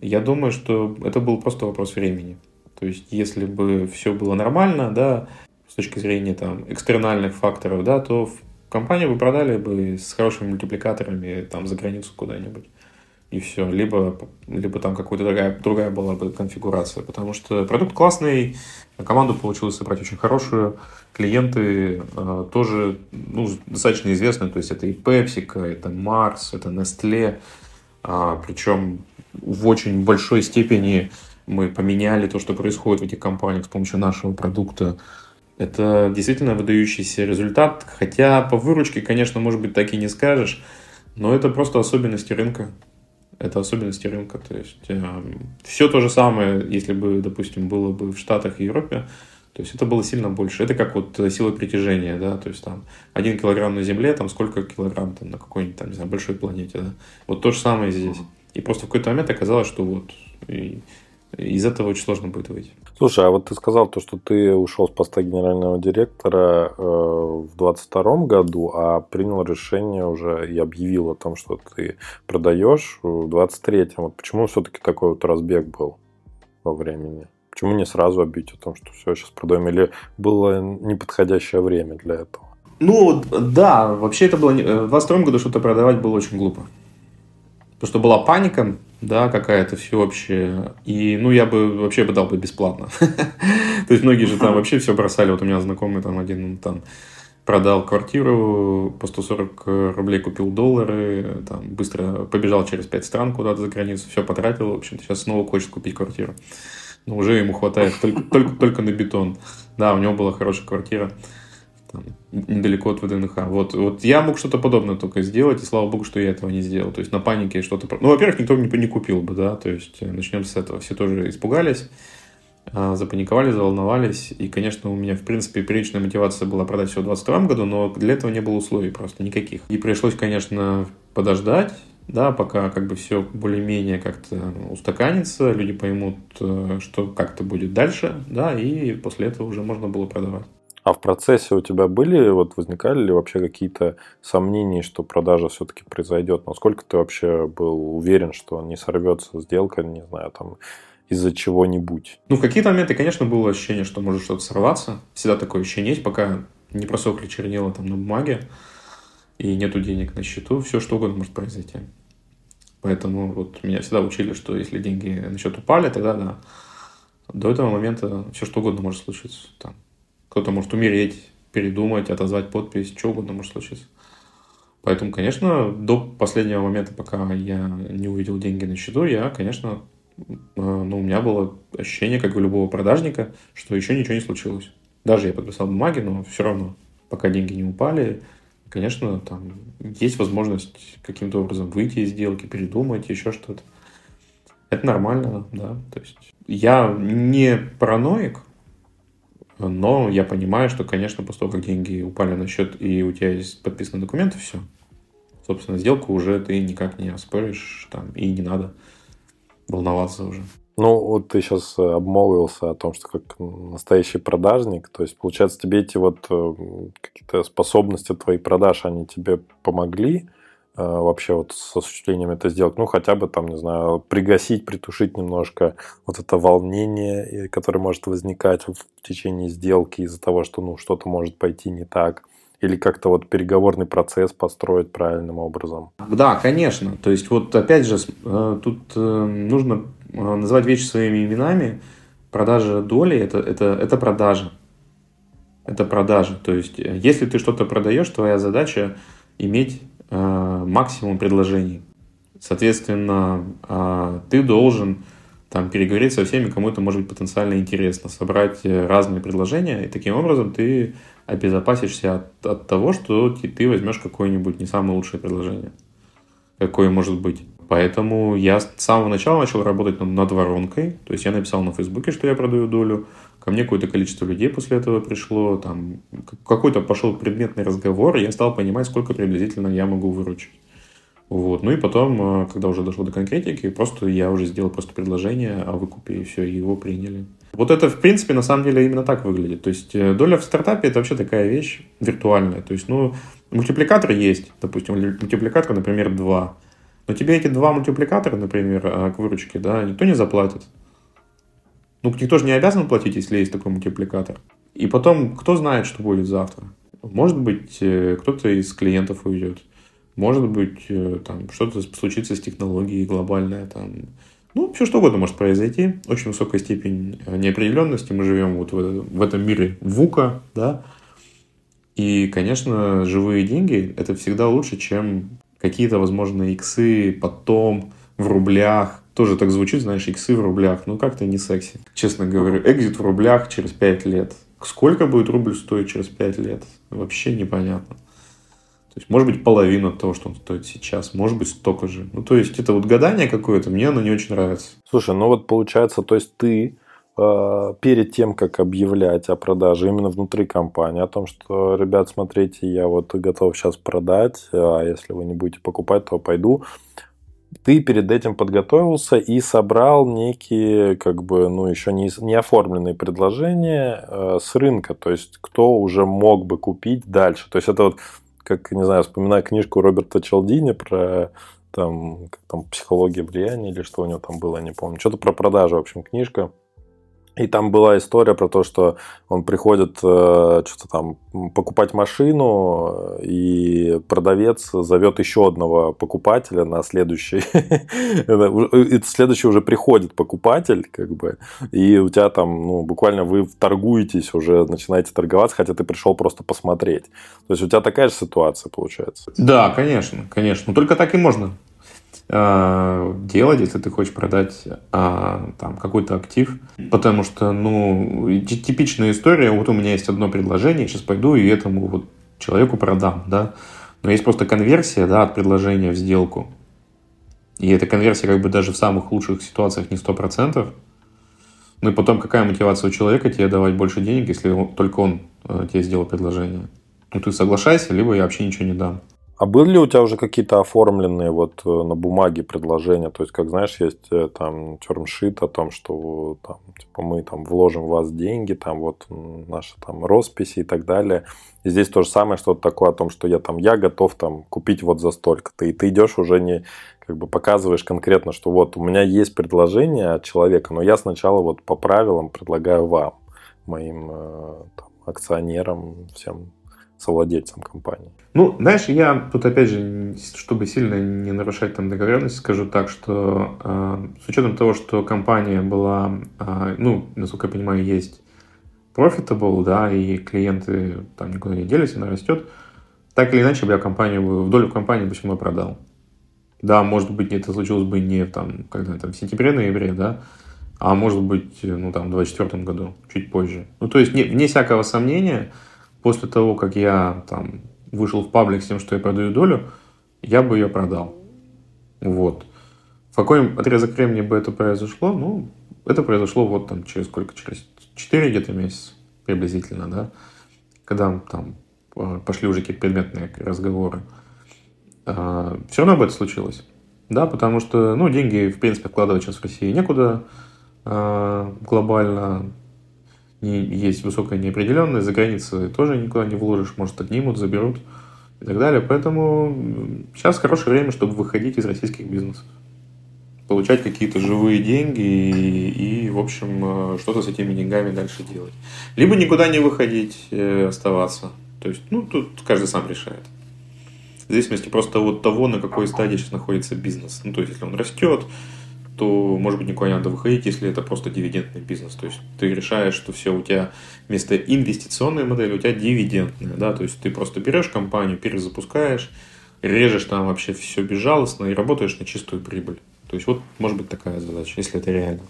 я думаю, что это был просто вопрос времени. То есть, если бы все было нормально, да, с точки зрения там экстернальных факторов, да, то компанию бы продали бы с хорошими мультипликаторами там за границу куда-нибудь. И все. Либо, либо там какая-то другая, другая была бы конфигурация. Потому что продукт классный, команду получилось собрать очень хорошую. Клиенты э, тоже ну, достаточно известные. То есть это и PepsiCo, это Mars, это Nestle. А, причем в очень большой степени мы поменяли то, что происходит в этих компаниях с помощью нашего продукта. Это действительно выдающийся результат, хотя по выручке, конечно, может быть, так и не скажешь, но это просто особенности рынка. Это особенности рынка. То есть э, все то же самое, если бы, допустим, было бы в Штатах и Европе, то есть это было сильно больше. Это как вот сила притяжения, да, то есть там один килограмм на Земле, там сколько килограмм там на какой-нибудь там, не знаю, большой планете, да. Вот то же самое здесь. И просто в какой-то момент оказалось, что вот и из этого очень сложно будет выйти. Слушай, а вот ты сказал то, что ты ушел с поста генерального директора э, в 22 году, а принял решение уже и объявил о том, что ты продаешь в 23-м. Вот почему все-таки такой вот разбег был во времени? Почему не сразу объявить о том, что все, сейчас продаем? Или было неподходящее время для этого? Ну, да, вообще это было... В 22 году что-то продавать было очень глупо. Потому что была паника, да, какая-то всеобщая. И, ну, я бы вообще бы дал бы бесплатно. То есть, многие же там вообще все бросали. Вот у меня знакомый там один там продал квартиру по 140 рублей, купил доллары, там, быстро побежал через 5 стран куда-то за границу, все потратил, в общем-то, сейчас снова хочет купить квартиру. Но уже ему хватает только, только, только на бетон. Да, у него была хорошая квартира там, недалеко от ВДНХ. Вот, вот я мог что-то подобное только сделать, и слава богу, что я этого не сделал. То есть на панике что-то... Ну, во-первых, никто не, не купил бы, да, то есть э, начнем с этого. Все тоже испугались, а, запаниковали, заволновались. И, конечно, у меня, в принципе, первичная мотивация была продать все в 2022 году, но для этого не было условий просто никаких. И пришлось, конечно, подождать, да, пока как бы все более-менее как-то устаканится, люди поймут, э, что как-то будет дальше, да, и после этого уже можно было продавать. А в процессе у тебя были, вот возникали ли вообще какие-то сомнения, что продажа все-таки произойдет? Насколько ты вообще был уверен, что не сорвется сделка, не знаю, там, из-за чего-нибудь? Ну, в какие-то моменты, конечно, было ощущение, что может что-то сорваться. Всегда такое ощущение есть, пока не просохли чернила там на бумаге и нету денег на счету, все что угодно может произойти. Поэтому вот меня всегда учили, что если деньги на счет упали, тогда да. До этого момента все что угодно может случиться. Там, кто-то может умереть, передумать, отозвать подпись, что угодно может случиться. Поэтому, конечно, до последнего момента, пока я не увидел деньги на счету, я, конечно, э, ну, у меня было ощущение, как у любого продажника, что еще ничего не случилось. Даже я подписал бумаги, но все равно, пока деньги не упали, конечно, там есть возможность каким-то образом выйти из сделки, передумать, еще что-то. Это нормально, да. То есть я не параноик, но я понимаю, что, конечно, после того, как деньги упали на счет и у тебя есть подписанные документы, все. Собственно, сделку уже ты никак не оспоришь, там, и не надо волноваться уже. Ну, вот ты сейчас э, обмолвился о том, что как настоящий продажник, то есть, получается, тебе эти вот э, какие-то способности твоей продаж, они тебе помогли вообще вот с осуществлением этой сделки? Ну, хотя бы там, не знаю, пригасить, притушить немножко вот это волнение, которое может возникать в течение сделки из-за того, что, ну, что-то может пойти не так или как-то вот переговорный процесс построить правильным образом? Да, конечно. То есть вот опять же тут нужно Э, называть вещи своими именами, продажа доли это, это, это продажа. Это продажа. То есть, э, если ты что-то продаешь, твоя задача иметь э, максимум предложений. Соответственно, э, ты должен там, переговорить со всеми, кому это может быть потенциально интересно, собрать э, разные предложения, и таким образом ты обезопасишься от, от того, что ты возьмешь какое-нибудь не самое лучшее предложение, какое может быть. Поэтому я с самого начала начал работать над, над воронкой. То есть я написал на Фейсбуке, что я продаю долю. Ко мне какое-то количество людей после этого пришло. Там какой-то пошел предметный разговор, и я стал понимать, сколько приблизительно я могу выручить. Вот. Ну и потом, э, когда уже дошло до конкретики, просто я уже сделал просто предложение о выкупе, и все, и его приняли. Вот это, в принципе, на самом деле именно так выглядит. То есть э, доля в стартапе – это вообще такая вещь виртуальная. То есть, ну, мультипликатор есть, допустим, мультипликатор, например, 2. Но тебе эти два мультипликатора, например, а, к выручке, да, никто не заплатит. Ну, никто же не обязан платить, если есть такой мультипликатор. И потом, кто знает, что будет завтра. Может быть, э, кто-то из клиентов уйдет. Может быть, э, там что-то случится с технологией глобальная. Там. Ну, все что угодно может произойти. Очень высокая степень э, неопределенности. Мы живем вот в, в этом мире ВУКа, да. И, конечно, живые деньги – это всегда лучше, чем какие-то, возможно, иксы потом в рублях. Тоже так звучит, знаешь, иксы в рублях. Ну, как-то не секси. Честно говорю, экзит в рублях через 5 лет. Сколько будет рубль стоить через 5 лет? Вообще непонятно. То есть, может быть, половину того, что он стоит сейчас, может быть, столько же. Ну, то есть, это вот гадание какое-то, мне оно не очень нравится. Слушай, ну вот получается, то есть, ты перед тем, как объявлять о продаже именно внутри компании, о том, что, ребят, смотрите, я вот готов сейчас продать, а если вы не будете покупать, то пойду. Ты перед этим подготовился и собрал некие, как бы, ну, еще не, не оформленные предложения э, с рынка, то есть кто уже мог бы купить дальше. То есть это вот, как, не знаю, вспоминаю книжку Роберта Челдини про там, как там психология влияния или что у него там было, не помню. Что-то про продажу, в общем, книжка и там была история про то, что он приходит э, что-то там покупать машину, и продавец зовет еще одного покупателя на следующий. И следующий уже приходит покупатель, как бы, и у тебя там, ну, буквально вы торгуетесь уже, начинаете торговаться, хотя ты пришел просто посмотреть. То есть у тебя такая же ситуация получается. Да, конечно, конечно. Но только так и можно Э, делать, если ты хочешь продать а, там какой-то актив. Потому что, ну, типичная история, вот у меня есть одно предложение, сейчас пойду и этому вот человеку продам, да. Но есть просто конверсия, да, от предложения в сделку. И эта конверсия как бы даже в самых лучших ситуациях не 100%. Ну и потом какая мотивация у человека тебе давать больше денег, если только он э, тебе сделал предложение? Ну ты соглашайся, либо я вообще ничего не дам. А были ли у тебя уже какие-то оформленные вот э, на бумаге предложения? То есть, как знаешь, есть э, там термшит о том, что там, типа, мы там вложим в вас деньги, там вот наши там росписи и так далее. И здесь то же самое, что-то такое о том, что я там, я готов там купить вот за столько-то. И ты идешь уже не, как бы показываешь конкретно, что вот у меня есть предложение от человека, но я сначала вот по правилам предлагаю вам, моим э, там, акционерам, всем совладельцем компании. Ну, знаешь, я тут опять же, чтобы сильно не нарушать там договоренность, скажу так, что э, с учетом того, что компания была, э, ну, насколько я понимаю, есть profitable, да, и клиенты там никуда не делись, она растет, так или иначе, я компанию, в долю компании бы все продал. Да, может быть, это случилось бы не там, когда там, в сентябре-ноябре, да, а может быть, ну, там, в 2024 году, чуть позже. Ну, то есть, не, вне всякого сомнения, после того, как я там вышел в паблик с тем, что я продаю долю, я бы ее продал. Вот. В какой отрезок времени бы это произошло? Ну, это произошло вот там через сколько? Через 4 где-то месяца приблизительно, да? Когда там пошли уже какие-то предметные разговоры. А, Все равно бы это случилось. Да, потому что, ну, деньги, в принципе, вкладывать сейчас в России некуда а, глобально. Не, есть высокая неопределенность, за границей тоже никуда не вложишь, может, отнимут, заберут и так далее. Поэтому сейчас хорошее время, чтобы выходить из российских бизнесов. Получать какие-то живые деньги и, и в общем, э, что-то с этими деньгами дальше делать. Либо никуда не выходить, э, оставаться. То есть, ну, тут каждый сам решает. В зависимости просто от того, на какой стадии сейчас находится бизнес. Ну, то есть, если он растет, то, может быть, никуда не надо выходить, если это просто дивидендный бизнес. То есть ты решаешь, что все, у тебя вместо инвестиционной модели у тебя дивидендная, да, то есть ты просто берешь компанию, перезапускаешь, режешь там вообще все безжалостно и работаешь на чистую прибыль. То есть вот может быть такая задача, если это реально.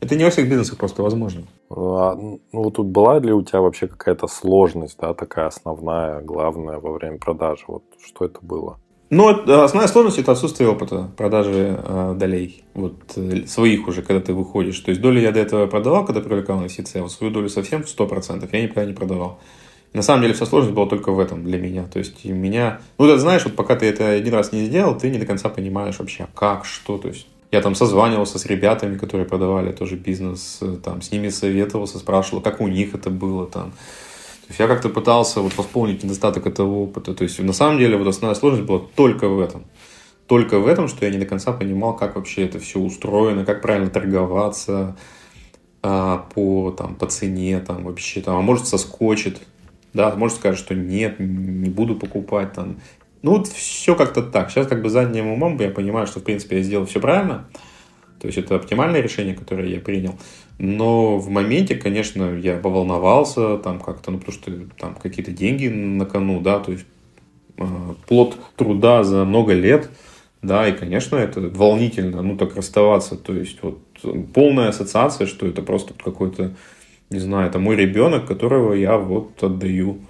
Это не во всех бизнесах просто возможно. А, ну, вот тут была ли у тебя вообще какая-то сложность, да, такая основная, главная во время продажи? Вот что это было? Ну, основная сложность это отсутствие опыта продажи э, долей. Вот э, своих уже, когда ты выходишь. То есть долю я до этого продавал, когда привлекал инвестиции, а вот свою долю совсем в 100% я никогда не продавал. На самом деле вся сложность была только в этом для меня. То есть меня... Ну, ты знаешь, вот пока ты это один раз не сделал, ты не до конца понимаешь вообще, как, что. То есть я там созванивался с ребятами, которые продавали тоже бизнес, э, там с ними советовался, спрашивал, как у них это было там. То есть я как-то пытался вот восполнить недостаток этого опыта. То есть на самом деле вот основная сложность была только в этом. Только в этом, что я не до конца понимал, как вообще это все устроено, как правильно торговаться а, по, там, по цене, там, вообще, там, а может соскочит, да, может скажет, что нет, не буду покупать, там. Ну, вот все как-то так. Сейчас как бы задним умом я понимаю, что, в принципе, я сделал все правильно. То есть это оптимальное решение, которое я принял. Но в моменте, конечно, я поволновался, там как-то, ну, потому что там какие-то деньги на кону, да, то есть э, плод труда за много лет, да, и, конечно, это волнительно, ну, так расставаться, то есть вот полная ассоциация, что это просто какой-то, не знаю, это мой ребенок, которого я вот отдаю,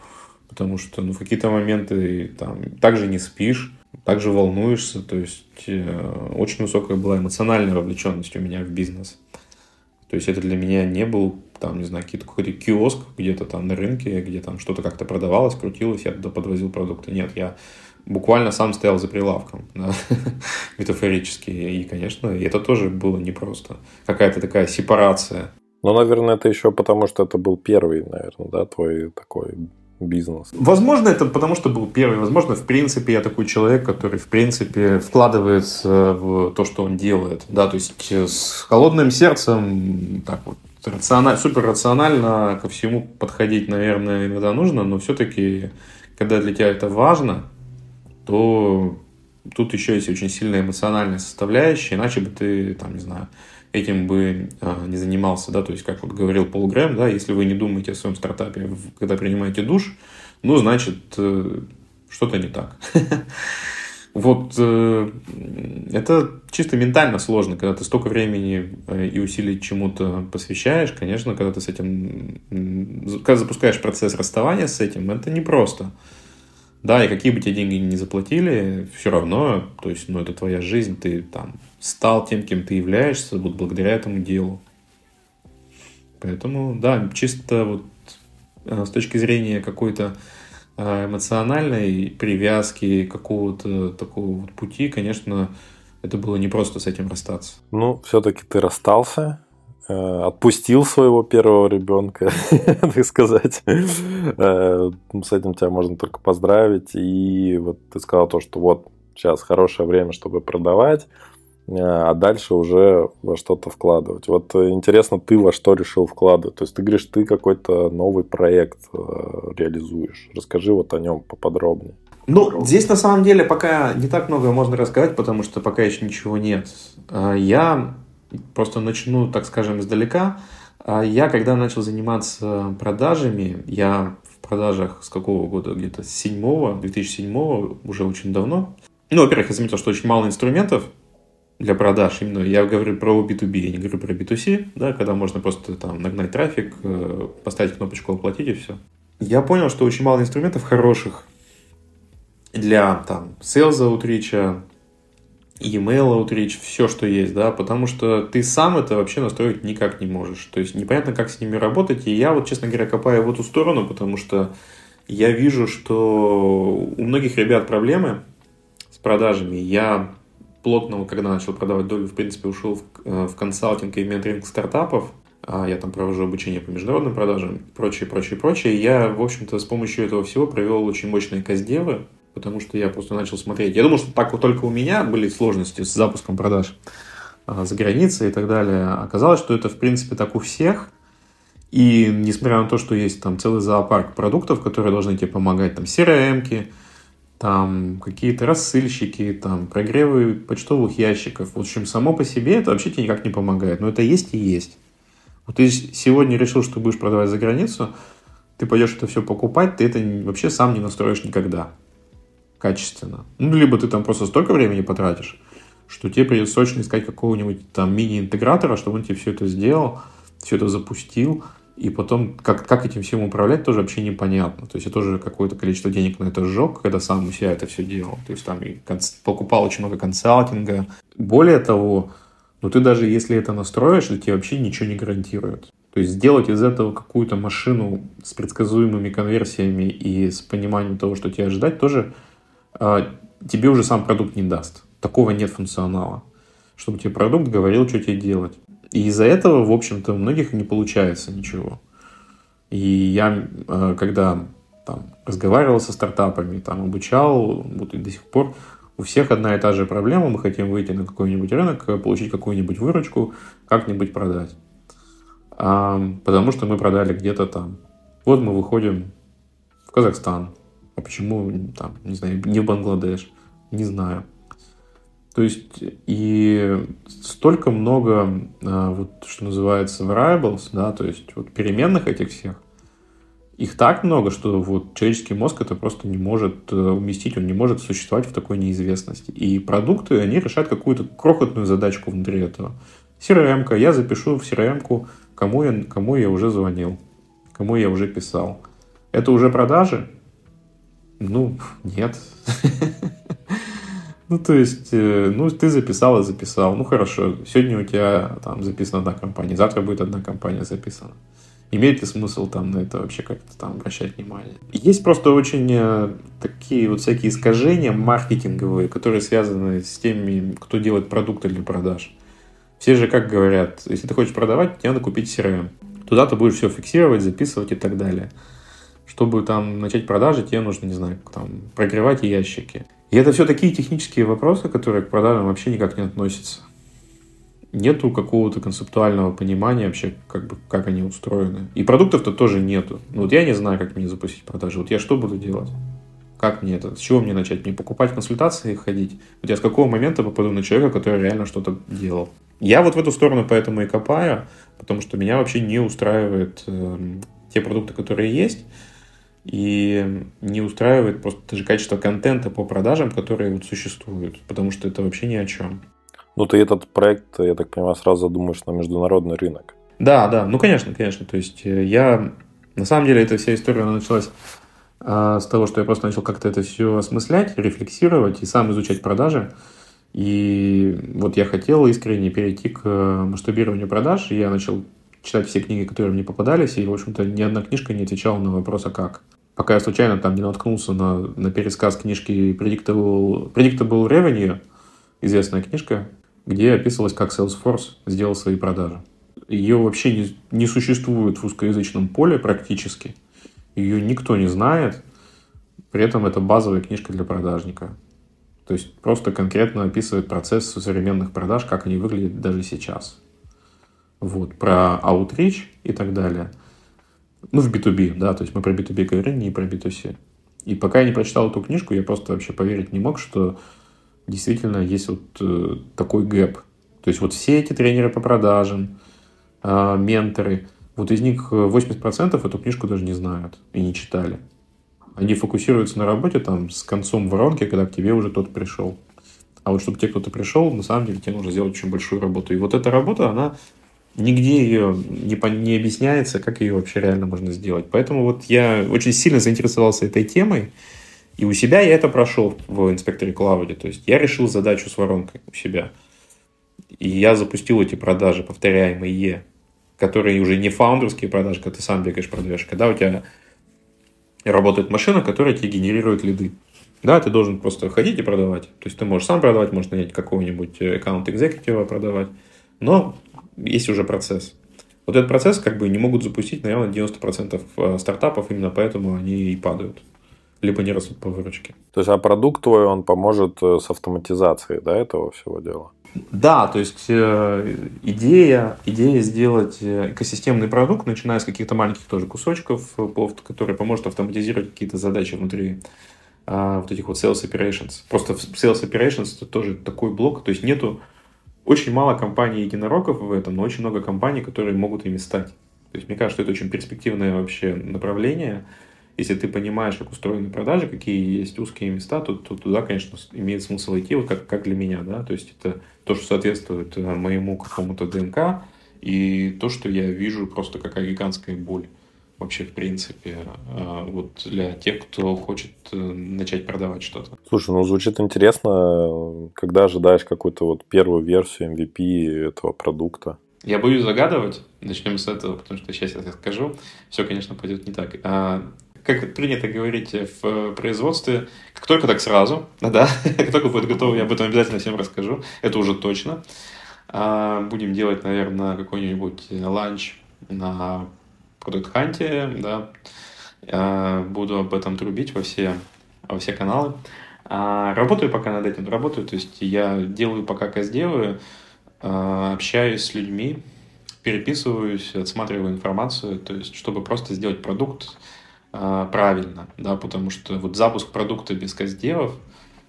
потому что, ну, в какие-то моменты там также не спишь, также волнуешься, то есть э, очень высокая была эмоциональная вовлеченность у меня в бизнес. То есть это для меня не был, там, не знаю, какой-то киоск где-то там на рынке, где там что-то как-то продавалось, крутилось, я туда подвозил продукты. Нет, я буквально сам стоял за прилавком, да, метафорически. И, конечно, это тоже было непросто. Какая-то такая сепарация. Ну, наверное, это еще потому, что это был первый, наверное, да, твой такой бизнес? Возможно, это потому, что был первый. Возможно, в принципе, я такой человек, который, в принципе, вкладывается в то, что он делает. Да, то есть э, с холодным сердцем, так вот, рациональ, супер рационально ко всему подходить, наверное, иногда нужно, но все-таки, когда для тебя это важно, то тут еще есть очень сильная эмоциональная составляющая, иначе бы ты, там, не знаю, этим бы а, не занимался, да, то есть, как вот говорил Пол Грэм, да, если вы не думаете о своем стартапе, когда принимаете душ, ну, значит, э, что-то не так. Вот э, это чисто ментально сложно, когда ты столько времени э, и усилий чему-то посвящаешь, конечно, когда ты с этим, когда запускаешь процесс расставания с этим, это непросто. Да, и какие бы тебе деньги не заплатили, все равно, то есть, ну, это твоя жизнь, ты там стал тем, кем ты являешься, вот благодаря этому делу. Поэтому, да, чисто вот э, с точки зрения какой-то э, эмоциональной привязки какого-то такого вот пути, конечно, это было не просто с этим расстаться. Ну, все-таки ты расстался, э, отпустил своего первого ребенка, так сказать. С этим тебя можно только поздравить. И вот ты сказал то, что вот сейчас хорошее время, чтобы продавать. Э, а дальше уже во что-то вкладывать. Вот э, интересно, ты во что решил вкладывать? То есть ты говоришь, ты какой-то новый проект э, реализуешь. Расскажи вот о нем поподробнее. Ну, здесь на самом деле пока не так много можно рассказать, потому что пока еще ничего нет. Я просто начну, так скажем, издалека. Я, когда начал заниматься продажами, я продажах с какого года? Где-то с 7 2007 уже очень давно. Ну, во-первых, я заметил, что очень мало инструментов для продаж. Именно я говорю про B2B, я не говорю про B2C, да, когда можно просто там нагнать трафик, э, поставить кнопочку «Оплатить» и все. Я понял, что очень мало инструментов хороших для там sales outreach, email outreach, все, что есть, да, потому что ты сам это вообще настроить никак не можешь. То есть непонятно, как с ними работать. И я вот, честно говоря, копаю в эту сторону, потому что я вижу, что у многих ребят проблемы с продажами. Я плотно, когда начал продавать долю, в принципе, ушел в, э, в консалтинг и менторинг стартапов. А я там провожу обучение по международным продажам, прочее, прочее, прочее. Я, в общем-то, с помощью этого всего провел очень мощные каздевы, потому что я просто начал смотреть. Я думал, что так вот только у меня были сложности с запуском продаж а, за границей и так далее. Оказалось, что это, в принципе, так у всех. И несмотря на то, что есть там целый зоопарк продуктов, которые должны тебе помогать, там CRM-ки, там какие-то рассыльщики, там прогревы почтовых ящиков. В общем, само по себе это вообще тебе никак не помогает. Но это есть и есть. Вот ты сегодня решил, что будешь продавать за границу, ты пойдешь это все покупать, ты это вообще сам не настроишь никогда качественно. Ну, либо ты там просто столько времени потратишь, что тебе придется срочно искать какого-нибудь там мини-интегратора, чтобы он тебе все это сделал, все это запустил, и потом, как, как этим всем управлять, тоже вообще непонятно. То есть я тоже какое-то количество денег на это сжег, когда сам у себя это все делал. То есть там и покупал очень много консалтинга. Более того, ну ты даже если это настроишь, то тебе вообще ничего не гарантирует. То есть сделать из этого какую-то машину с предсказуемыми конверсиями и с пониманием того, что тебе ожидать, тоже э, тебе уже сам продукт не даст. Такого нет функционала. Чтобы тебе продукт говорил, что тебе делать. И из-за этого, в общем-то, у многих не получается ничего. И я, э, когда там, разговаривал со стартапами, там, обучал, вот и до сих пор, у всех одна и та же проблема. Мы хотим выйти на какой-нибудь рынок, получить какую-нибудь выручку, как-нибудь продать. А, потому что мы продали где-то там. Вот мы выходим в Казахстан. А почему там, не знаю, не в Бангладеш? Не знаю. То есть и столько много, а, вот, что называется, variables, да, то есть вот переменных этих всех, их так много, что вот человеческий мозг это просто не может э, уместить, он не может существовать в такой неизвестности. И продукты, они решают какую-то крохотную задачку внутри этого. CRM-ка, я запишу в CRM-ку, кому я, кому я уже звонил, кому я уже писал. Это уже продажи? Ну, нет. Ну, то есть, э, ну, ты записал и записал. Ну, хорошо, сегодня у тебя там записана одна компания, завтра будет одна компания записана. Имеет ли смысл там на это вообще как-то там обращать внимание? Есть просто очень э, такие вот всякие искажения маркетинговые, которые связаны с теми, кто делает продукты для продаж. Все же как говорят, если ты хочешь продавать, тебе надо купить CRM. Туда ты будешь все фиксировать, записывать и так далее. Чтобы там начать продажи, тебе нужно, не знаю, там, прогревать ящики. И это все такие технические вопросы, которые к продажам вообще никак не относятся. Нету какого-то концептуального понимания вообще, как, бы, как они устроены. И продуктов-то тоже нету. Ну, вот я не знаю, как мне запустить продажи. Вот я что буду делать? Как мне это? С чего мне начать? Мне покупать консультации и ходить? Вот я с какого момента попаду на человека, который реально что-то делал? Я вот в эту сторону поэтому и копаю, потому что меня вообще не устраивают э, те продукты, которые есть и не устраивает просто даже качество контента по продажам, которые вот существуют, потому что это вообще ни о чем. Ну, ты этот проект, я так понимаю, сразу задумаешь на международный рынок. Да, да, ну, конечно, конечно. То есть э, я, на самом деле, эта вся история началась а, с того, что я просто начал как-то это все осмыслять, рефлексировать и сам изучать продажи. И вот я хотел искренне перейти к масштабированию продаж, и я начал читать все книги, которые мне попадались, и, в общем-то, ни одна книжка не отвечала на вопрос, а как пока я случайно там не наткнулся на, на пересказ книжки Predictable, Predictable Revenue, известная книжка, где описывалось, как Salesforce сделал свои продажи. Ее вообще не, не существует в узкоязычном поле практически. Ее никто не знает. При этом это базовая книжка для продажника. То есть просто конкретно описывает процесс современных продаж, как они выглядят даже сейчас. Вот, про outreach и так далее – ну, в B2B, да, то есть мы про B2B говорим, не про B2C. И пока я не прочитал эту книжку, я просто вообще поверить не мог, что действительно есть вот э, такой гэп. То есть вот все эти тренеры по продажам, э, менторы, Вот из них 80% эту книжку даже не знают и не читали. Они фокусируются на работе там с концом воронки, когда к тебе уже кто-то пришел. А вот чтобы тебе кто-то пришел, на самом деле тебе нужно сделать очень большую работу. И вот эта работа, она нигде ее не, не объясняется, как ее вообще реально можно сделать. Поэтому вот я очень сильно заинтересовался этой темой. И у себя я это прошел в инспекторе клауде. То есть я решил задачу с воронкой у себя. И я запустил эти продажи, повторяемые, которые уже не фаундерские продажи, когда ты сам бегаешь, продаешь, когда у тебя работает машина, которая тебе генерирует лиды. Да, ты должен просто ходить и продавать. То есть ты можешь сам продавать, можешь нанять какого-нибудь аккаунт экзекутива продавать. Но есть уже процесс. Вот этот процесс как бы не могут запустить, наверное, 90% э, стартапов, именно поэтому они и падают. Либо не растут по выручке. То есть, а продукт твой, он поможет э, с автоматизацией да, этого всего дела? Да, то есть э, идея, идея сделать экосистемный продукт, начиная с каких-то маленьких тоже кусочков, который поможет автоматизировать какие-то задачи внутри э, вот этих вот sales operations. Просто sales operations это тоже такой блок, то есть нету очень мало компаний единорогов в этом, но очень много компаний, которые могут ими стать. То есть мне кажется, что это очень перспективное вообще направление. Если ты понимаешь, как устроены продажи, какие есть узкие места, то, то туда, конечно, имеет смысл идти, вот как, как для меня, да, то есть это то, что соответствует э, моему какому-то ДНК, и то, что я вижу просто какая гигантская боль вообще, в принципе, а, вот для тех, кто хочет э, начать продавать что-то. Слушай, ну звучит интересно. Когда ожидаешь какую-то вот первую версию MVP этого продукта? Я боюсь загадывать. Начнем с этого, потому что сейчас я скажу. Все, конечно, пойдет не так. А, как принято говорить в производстве, как только так сразу, да, да, как только будет готово, я об этом обязательно всем расскажу. Это уже точно. А, будем делать, наверное, какой-нибудь ланч на Hunt, да, буду об этом трубить во все, во все каналы. А, работаю пока над этим, работаю, то есть я делаю пока как сделаю, а, общаюсь с людьми, переписываюсь, отсматриваю информацию, то есть чтобы просто сделать продукт а, правильно, да, потому что вот запуск продукта без каздевов –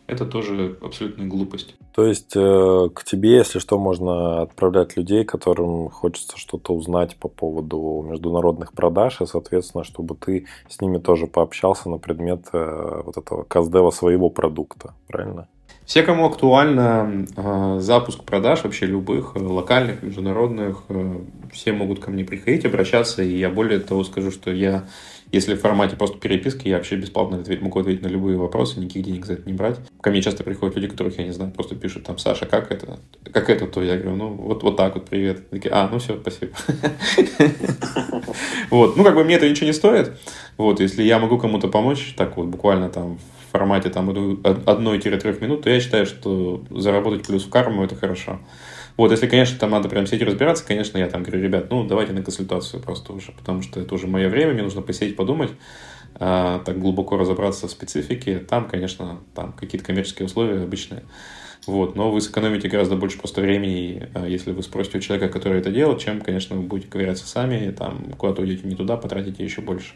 это тоже абсолютная глупость. То есть э, к тебе, если что, можно отправлять людей, которым хочется что-то узнать по поводу международных продаж, и, соответственно, чтобы ты с ними тоже пообщался на предмет э, вот этого каздева своего продукта, правильно? Все, кому актуально э, запуск продаж, вообще любых, локальных, международных, э, все могут ко мне приходить, обращаться, и я более того скажу, что я если в формате просто переписки, я вообще бесплатно ответ, могу ответить на любые вопросы, никаких денег за это не брать. Ко мне часто приходят люди, которых я не знаю, просто пишут там, Саша, как это? Как это? То я говорю, ну, вот, вот так вот, привет. Такие, а, ну все, спасибо. Вот, ну, как бы мне это ничего не стоит. Вот, если я могу кому-то помочь, так вот, буквально там в формате там одной-трех минут, то я считаю, что заработать плюс в карму – это хорошо. Вот, если, конечно, там надо прям сидеть разбираться, конечно, я там говорю, ребят, ну, давайте на консультацию просто уже, потому что это уже мое время, мне нужно посидеть, подумать, а, так глубоко разобраться в специфике. Там, конечно, там какие-то коммерческие условия обычные. Вот, но вы сэкономите гораздо больше просто времени, а, если вы спросите у человека, который это делает, чем, конечно, вы будете ковыряться сами, там, куда-то уйдете не туда, потратите еще больше.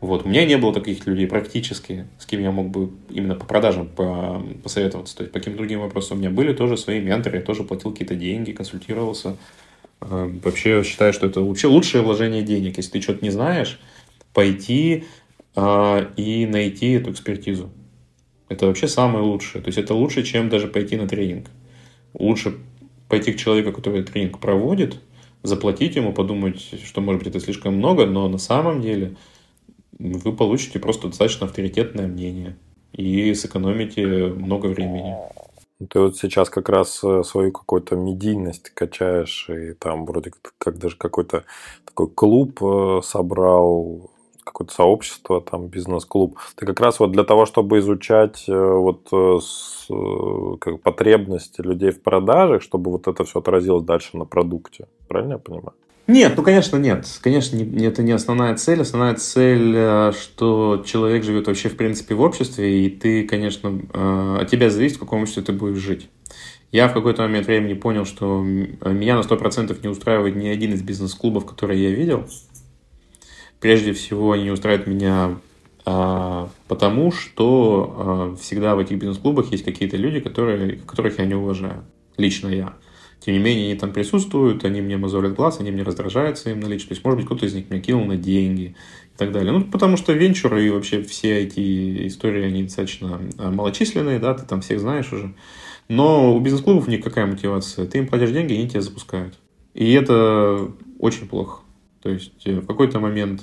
Вот. У меня не было таких людей практически, с кем я мог бы именно по продажам по, посоветоваться. То есть по каким-то другим вопросам у меня были тоже свои менторы, я тоже платил какие-то деньги, консультировался. Э, вообще считаю, что это вообще лучшее вложение денег. Если ты что-то не знаешь, пойти э, и найти эту экспертизу. Это вообще самое лучшее. То есть это лучше, чем даже пойти на тренинг. Лучше пойти к человеку, который тренинг проводит, заплатить ему, подумать, что, может быть, это слишком много, но на самом деле – вы получите просто достаточно авторитетное мнение и сэкономите много времени. Ты вот сейчас как раз э, свою какую-то медийность качаешь, и там вроде как даже какой-то такой клуб э, собрал, какое-то сообщество, там бизнес-клуб. Ты как раз вот для того, чтобы изучать э, вот как потребности людей в продажах, чтобы вот это все отразилось дальше на продукте. Правильно я понимаю? Нет, ну, конечно, нет. Конечно, не, это не основная цель. Основная цель, э, что человек живет вообще, в принципе, в обществе, и ты, конечно, э, от тебя зависит, в каком обществе ты будешь жить. Я в какой-то момент времени понял, что меня на 100% не устраивает ни один из бизнес-клубов, которые я видел. Прежде всего, они не устраивают меня а, потому, что всегда в этих бизнес-клубах есть какие-то люди, которые, которых я не уважаю. Лично я. Тем не менее, они там присутствуют, они мне мозолят глаз, они мне раздражают своим наличием. То есть, может быть, кто-то из них меня кинул на деньги и так далее. Ну, потому что венчуры и вообще все эти истории, они достаточно а, малочисленные, да, ты там всех знаешь уже. Но у бизнес-клубов никакая мотивация. Ты им платишь деньги, они тебя запускают. И это очень плохо. То есть, э, в какой-то момент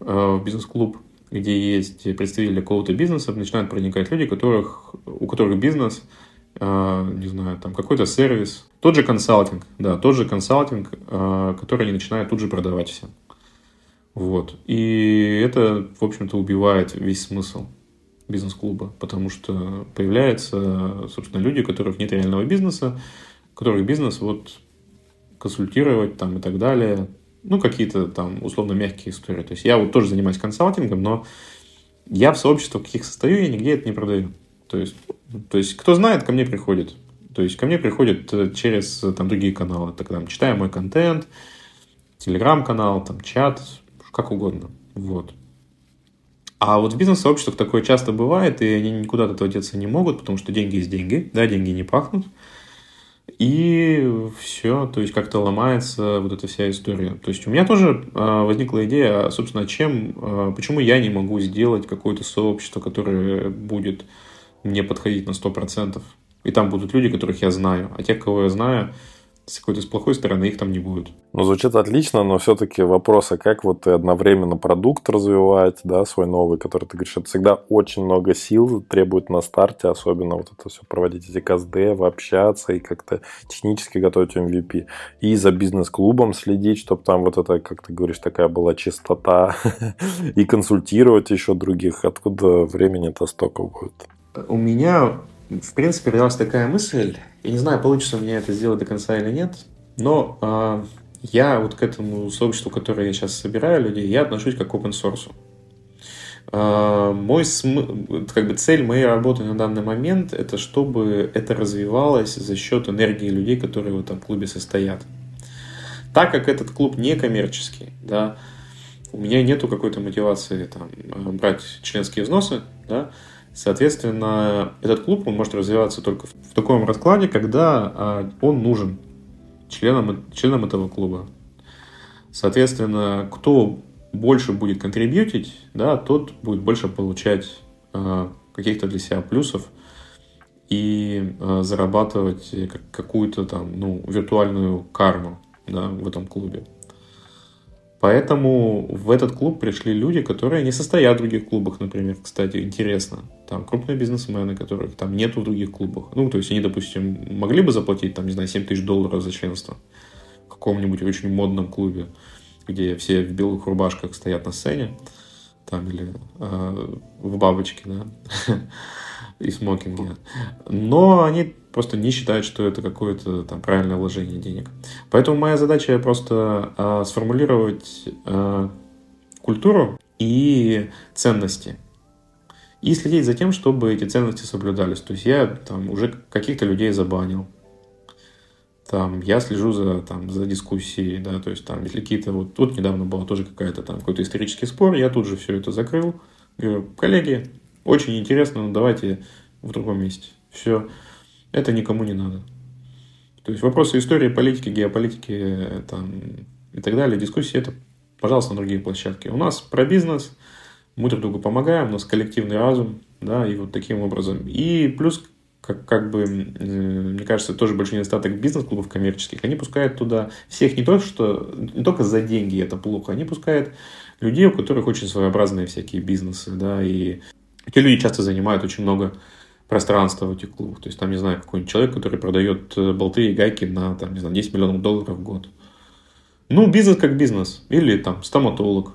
э, в бизнес-клуб, где есть представители какого-то бизнеса, начинают проникать люди, которых, у которых бизнес – не знаю, там какой-то сервис, тот же консалтинг, да, тот же консалтинг, а, который они начинают тут же продавать всем. Вот. И это, в общем-то, убивает весь смысл бизнес-клуба, потому что появляются, собственно, люди, у которых нет реального бизнеса, у которых бизнес вот консультировать там и так далее, ну, какие-то там условно мягкие истории. То есть я вот тоже занимаюсь консалтингом, но я в сообществах каких состою, я нигде это не продаю. То есть, то есть, кто знает, ко мне приходит. То есть, ко мне приходит э, через э, там, другие каналы. Так, там, читая мой контент, телеграм-канал, там, чат, как угодно. Вот. А вот в бизнес-сообществах такое часто бывает, и они никуда от этого деться не могут, потому что деньги есть деньги, да, деньги не пахнут. И все, то есть как-то ломается вот эта вся история. То есть у меня тоже э, возникла идея, собственно, чем, почему я не могу сделать какое-то сообщество, которое будет мне подходить на 100%. И там будут люди, которых я знаю. А тех, кого я знаю, с какой-то с плохой стороны их там не будет. Ну, звучит отлично, но все-таки вопрос, а как вот одновременно продукт развивать, да, свой новый, который ты говоришь, это всегда очень много сил требует на старте, особенно вот это все проводить эти КСД, общаться и как-то технически готовить MVP. И за бизнес-клубом следить, чтобы там вот это, как ты говоришь, такая была чистота, и консультировать еще других. Откуда времени-то столько будет? У меня, в принципе, родилась такая мысль, я не знаю, получится у меня это сделать до конца или нет, но э, я вот к этому сообществу, которое я сейчас собираю людей, я отношусь как к open source. Э, мой см... как бы цель моей работы на данный момент это чтобы это развивалось за счет энергии людей, которые в этом клубе состоят. Так как этот клуб не коммерческий, да, у меня нету какой-то мотивации там, брать членские взносы, да, Соответственно, этот клуб он может развиваться только в, таком раскладе, когда а, он нужен членам, членам этого клуба. Соответственно, кто больше будет контрибьютить, да, тот будет больше получать а, каких-то для себя плюсов и а, зарабатывать какую-то там, ну, виртуальную карму да, в этом клубе. Поэтому в этот клуб пришли люди, которые не состоят в других клубах, например, кстати, интересно. Там крупные бизнесмены, которых там нету в других клубах. Ну, то есть они, допустим, могли бы заплатить, там, не знаю, 7 тысяч долларов за членство в каком-нибудь очень модном клубе, где все в белых рубашках стоят на сцене, там, или э, в бабочке, да, и смокинге. Но они просто не считают, что это какое-то там правильное вложение денег. Поэтому моя задача просто э, сформулировать э, культуру и ценности. И следить за тем, чтобы эти ценности соблюдались. То есть я там уже каких-то людей забанил. Там, я слежу за, там, за дискуссией, да, то есть там, если какие-то, вот тут недавно была тоже какая-то там какой-то исторический спор, я тут же все это закрыл. Говорю, коллеги, очень интересно, но давайте в другом месте. Все. Это никому не надо. То есть вопросы истории, политики, геополитики там, и так далее, дискуссии, это, пожалуйста, на другие площадки. У нас про бизнес, мы друг другу помогаем, у нас коллективный разум, да, и вот таким образом. И плюс, как, как бы, мне кажется, тоже большой недостаток бизнес-клубов коммерческих. Они пускают туда всех не то, что не только за деньги это плохо, они пускают людей, у которых очень своеобразные всякие бизнесы, да, и эти люди часто занимают очень много пространство в этих клубах. То есть там, не знаю, какой-нибудь человек, который продает э, болты и гайки на, там, не знаю, 10 миллионов долларов в год. Ну, бизнес как бизнес. Или там стоматолог.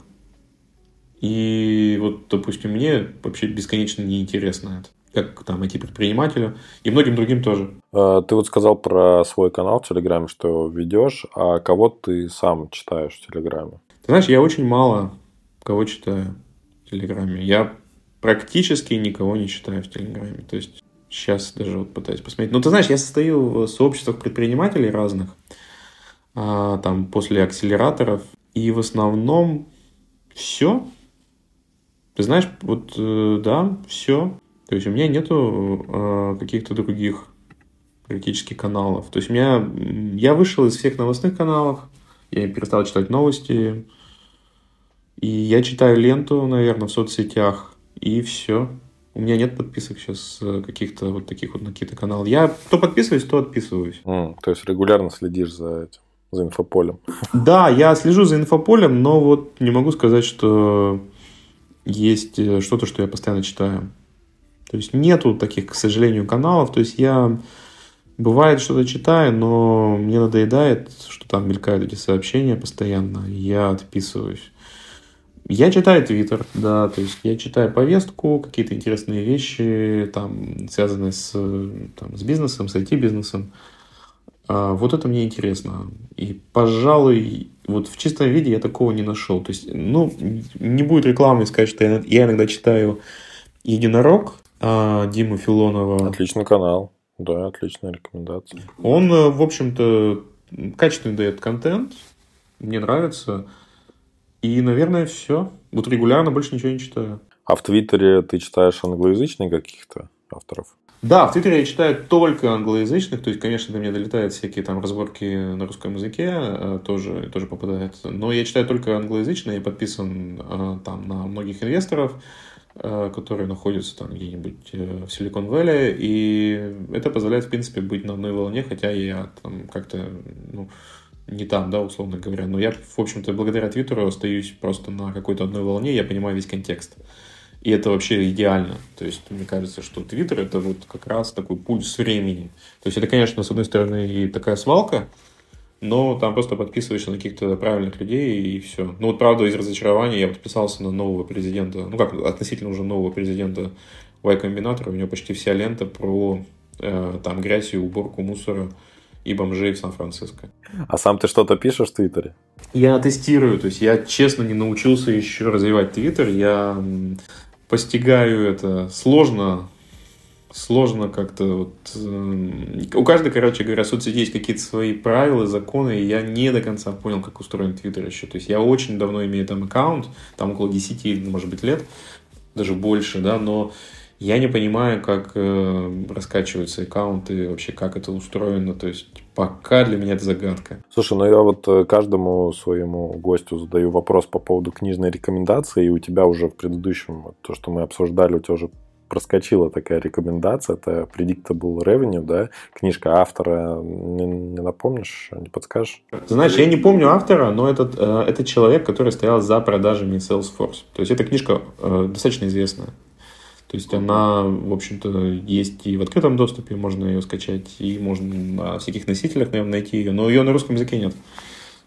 И вот, допустим, мне вообще бесконечно неинтересно это. Как там IT-предпринимателю и многим другим тоже. А, ты вот сказал про свой канал в Телеграме, что ведешь, а кого ты сам читаешь в Телеграме? Ты знаешь, я очень мало кого читаю в Телеграме. Я практически никого не читаю в Телеграме. То есть сейчас даже вот пытаюсь посмотреть. Ну, ты знаешь, я состою в сообществах предпринимателей разных, а, там после акселераторов, и в основном все. Ты знаешь, вот э, да, все. То есть у меня нету э, каких-то других практически каналов. То есть у меня, я вышел из всех новостных каналов, я перестал читать новости, и я читаю ленту, наверное, в соцсетях, и все. У меня нет подписок сейчас э, каких-то вот таких вот на какие-то каналы. Я то подписываюсь, то отписываюсь. Mm, то есть регулярно следишь за этим, за инфополем. Да, я слежу за инфополем, но вот не могу сказать, что есть э, что-то, что я постоянно читаю. То есть нету таких, к сожалению, каналов. То есть я бывает что-то читаю, но мне надоедает, что там мелькают эти сообщения постоянно. Я отписываюсь. Я читаю Твиттер, да, то есть я читаю повестку, какие-то интересные вещи, там, связанные с, там, с бизнесом, с IT-бизнесом. А, вот это мне интересно. И, пожалуй, вот в чистом виде я такого не нашел. То есть, ну, не будет рекламы сказать, что я, я иногда читаю «Единорог» а, Диму Филонова. Отличный канал. Да, отличная рекомендация. Он, э, в общем-то, качественный дает контент. Мне нравится. И, наверное, все. Вот регулярно больше ничего не читаю. А в Твиттере ты читаешь англоязычных каких-то авторов? Да, в Твиттере я читаю только англоязычных, то есть, конечно, до меня долетают всякие там разборки на русском языке, э, тоже, тоже попадают. Но я читаю только англоязычные, я подписан э, там на многих инвесторов, э, которые находятся там где-нибудь в Силикон Вэлли, и это позволяет, в принципе, быть на одной волне, хотя я там как-то, ну, не там, да, условно говоря. Но я, в общем-то, благодаря Твиттеру остаюсь просто на какой-то одной волне, я понимаю весь контекст. И это вообще идеально. То есть, мне кажется, что Твиттер это вот как раз такой пульс времени. То есть, это, конечно, с одной стороны, и такая свалка, но там просто подписываешься на каких-то правильных людей и все. Ну вот, правда, из разочарования я подписался на нового президента, ну как, относительно уже нового президента Y Combinator, у него почти вся лента про э, там грязь и уборку мусора и бомжей в Сан-Франциско. А сам ты что-то пишешь в Твиттере? Я тестирую, то есть я честно не научился еще развивать Твиттер, я постигаю это сложно, сложно как-то вот... У каждой, короче говоря, соцсети есть какие-то свои правила, законы, и я не до конца понял, как устроен Твиттер еще. То есть я очень давно имею там аккаунт, там около 10, может быть, лет, даже больше, да, но я не понимаю, как э, раскачиваются аккаунты, вообще как это устроено. То есть пока для меня это загадка. Слушай, ну я вот э, каждому своему гостю задаю вопрос по поводу книжной рекомендации, и у тебя уже в предыдущем, то, что мы обсуждали, у тебя уже проскочила такая рекомендация, это Predictable Revenue, да, книжка автора, не, не напомнишь, не подскажешь? Знаешь, я не помню автора, но этот, э, это человек, который стоял за продажами Salesforce. То есть эта книжка э, достаточно известная. То есть она, в общем-то, есть и в открытом доступе, можно ее скачать, и можно на всяких носителях, наверное, найти ее, но ее на русском языке нет.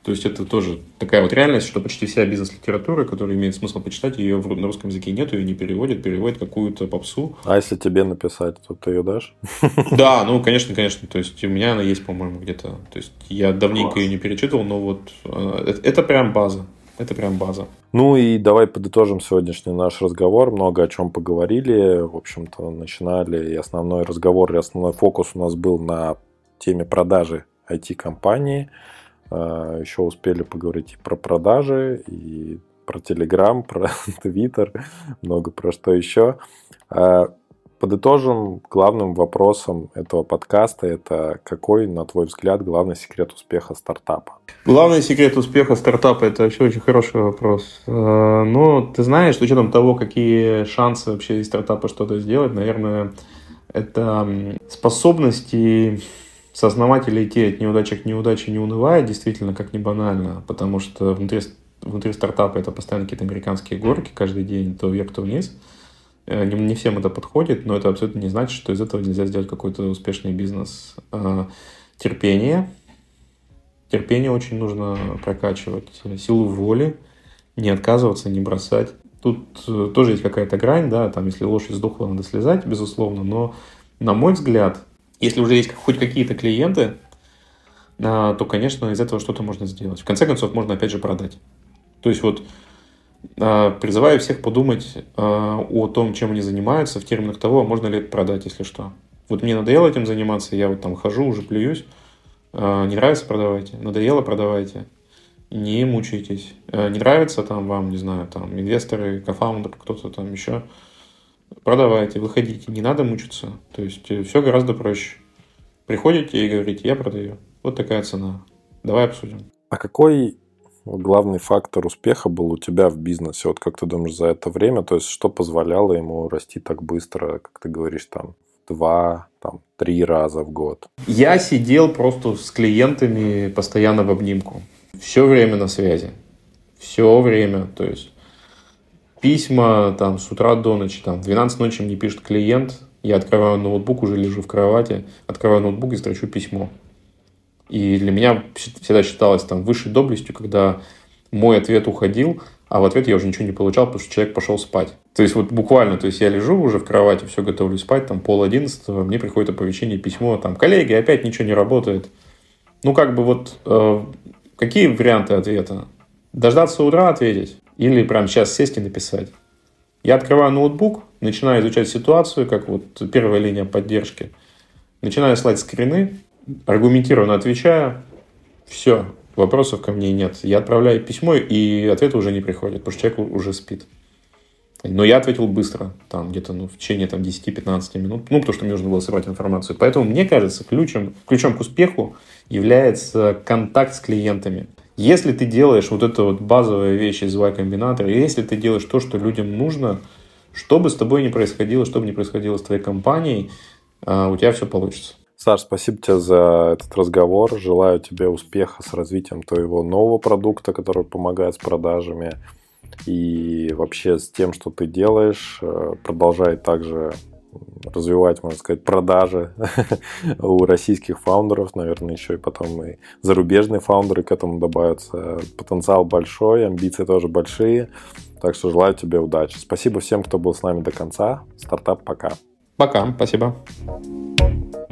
То есть это тоже такая вот реальность, что почти вся бизнес-литература, которая имеет смысл почитать, ее на русском языке нет, ее не переводят, переводят какую-то попсу. А если тебе написать, то ты ее дашь? Да, ну, конечно, конечно. То есть у меня она есть, по-моему, где-то. То есть я давненько ее не перечитывал, но вот э, это, это прям база. Это прям база. Ну и давай подытожим сегодняшний наш разговор. Много о чем поговорили. В общем-то, начинали и основной разговор, и основной фокус у нас был на теме продажи IT-компании. А, Еще успели поговорить и про продажи, и про Telegram, про Twitter, много про что еще. Подытожим, главным вопросом этого подкаста это какой, на твой взгляд, главный секрет успеха стартапа? Главный секрет успеха стартапа – это вообще очень хороший вопрос. Э, Но ну, ты знаешь, с учетом того, какие шансы вообще из стартапа что-то сделать, наверное, это способности сознавать или идти от неудачи к неудаче, не унывая, действительно, как не банально, потому что внутри, внутри стартапа это постоянно какие-то американские горки каждый день, то вверх, то вниз – не, не всем это подходит, но это абсолютно не значит, что из этого нельзя сделать какой-то успешный бизнес. Э, терпение. Терпение очень нужно прокачивать. Силу воли. Не отказываться, не бросать. Тут э, тоже есть какая-то грань, да, там, если лошадь сдохла, надо слезать, безусловно, но, на мой взгляд, если уже есть хоть какие-то клиенты, то, конечно, из этого что-то можно сделать. В конце концов, можно опять же продать. То есть вот призываю всех подумать а, о том, чем они занимаются, в терминах того, а можно ли это продать, если что. Вот мне надоело этим заниматься, я вот там хожу, уже плююсь. Не нравится, продавайте. Надоело, продавайте. Не мучайтесь. Не нравится там вам, не знаю, там инвесторы, кофаундер, кто-то там еще. Продавайте, выходите. Не надо мучиться. То есть э, все гораздо проще. Приходите и говорите, я продаю. Вот такая цена. Давай обсудим. А какой главный фактор успеха был у тебя в бизнесе? Вот как ты думаешь за это время? То есть что позволяло ему расти так быстро, как ты говоришь, там, два, там, три раза в год? Я сидел просто с клиентами постоянно в обнимку. Все время на связи. Все время. То есть письма там с утра до ночи, там, в 12 ночи мне пишет клиент, я открываю ноутбук, уже лежу в кровати, открываю ноутбук и строчу письмо. И для меня всегда считалось там высшей доблестью, когда мой ответ уходил, а в ответ я уже ничего не получал, потому что человек пошел спать. То есть вот буквально, то есть я лежу уже в кровати, все готовлю спать, там пол одиннадцатого, мне приходит оповещение, письмо, там, коллеги, опять ничего не работает. Ну, как бы вот, э, какие варианты ответа? Дождаться утра ответить? Или прямо сейчас сесть и написать? Я открываю ноутбук, начинаю изучать ситуацию, как вот первая линия поддержки, начинаю слать скрины, аргументированно отвечаю, все, вопросов ко мне нет. Я отправляю письмо, и ответа уже не приходит, потому что человек уже спит. Но я ответил быстро, там где-то ну, в течение там, 10-15 минут, ну, потому что мне нужно было собрать информацию. Поэтому, мне кажется, ключом, ключом к успеху является контакт с клиентами. Если ты делаешь вот это вот базовая вещь из Y-комбинатора, если ты делаешь то, что людям нужно, что бы с тобой ни происходило, что бы ни происходило с твоей компанией, а, у тебя все получится. Саш, спасибо тебе за этот разговор. Желаю тебе успеха с развитием твоего нового продукта, который помогает с продажами. И вообще с тем, что ты делаешь, э, продолжай также развивать, можно сказать, продажи у российских фаундеров, наверное, еще и потом и зарубежные фаундеры к этому добавятся. Потенциал большой, амбиции тоже большие, так что желаю тебе удачи. Спасибо всем, кто был с нами до конца. Стартап пока. Пока, спасибо.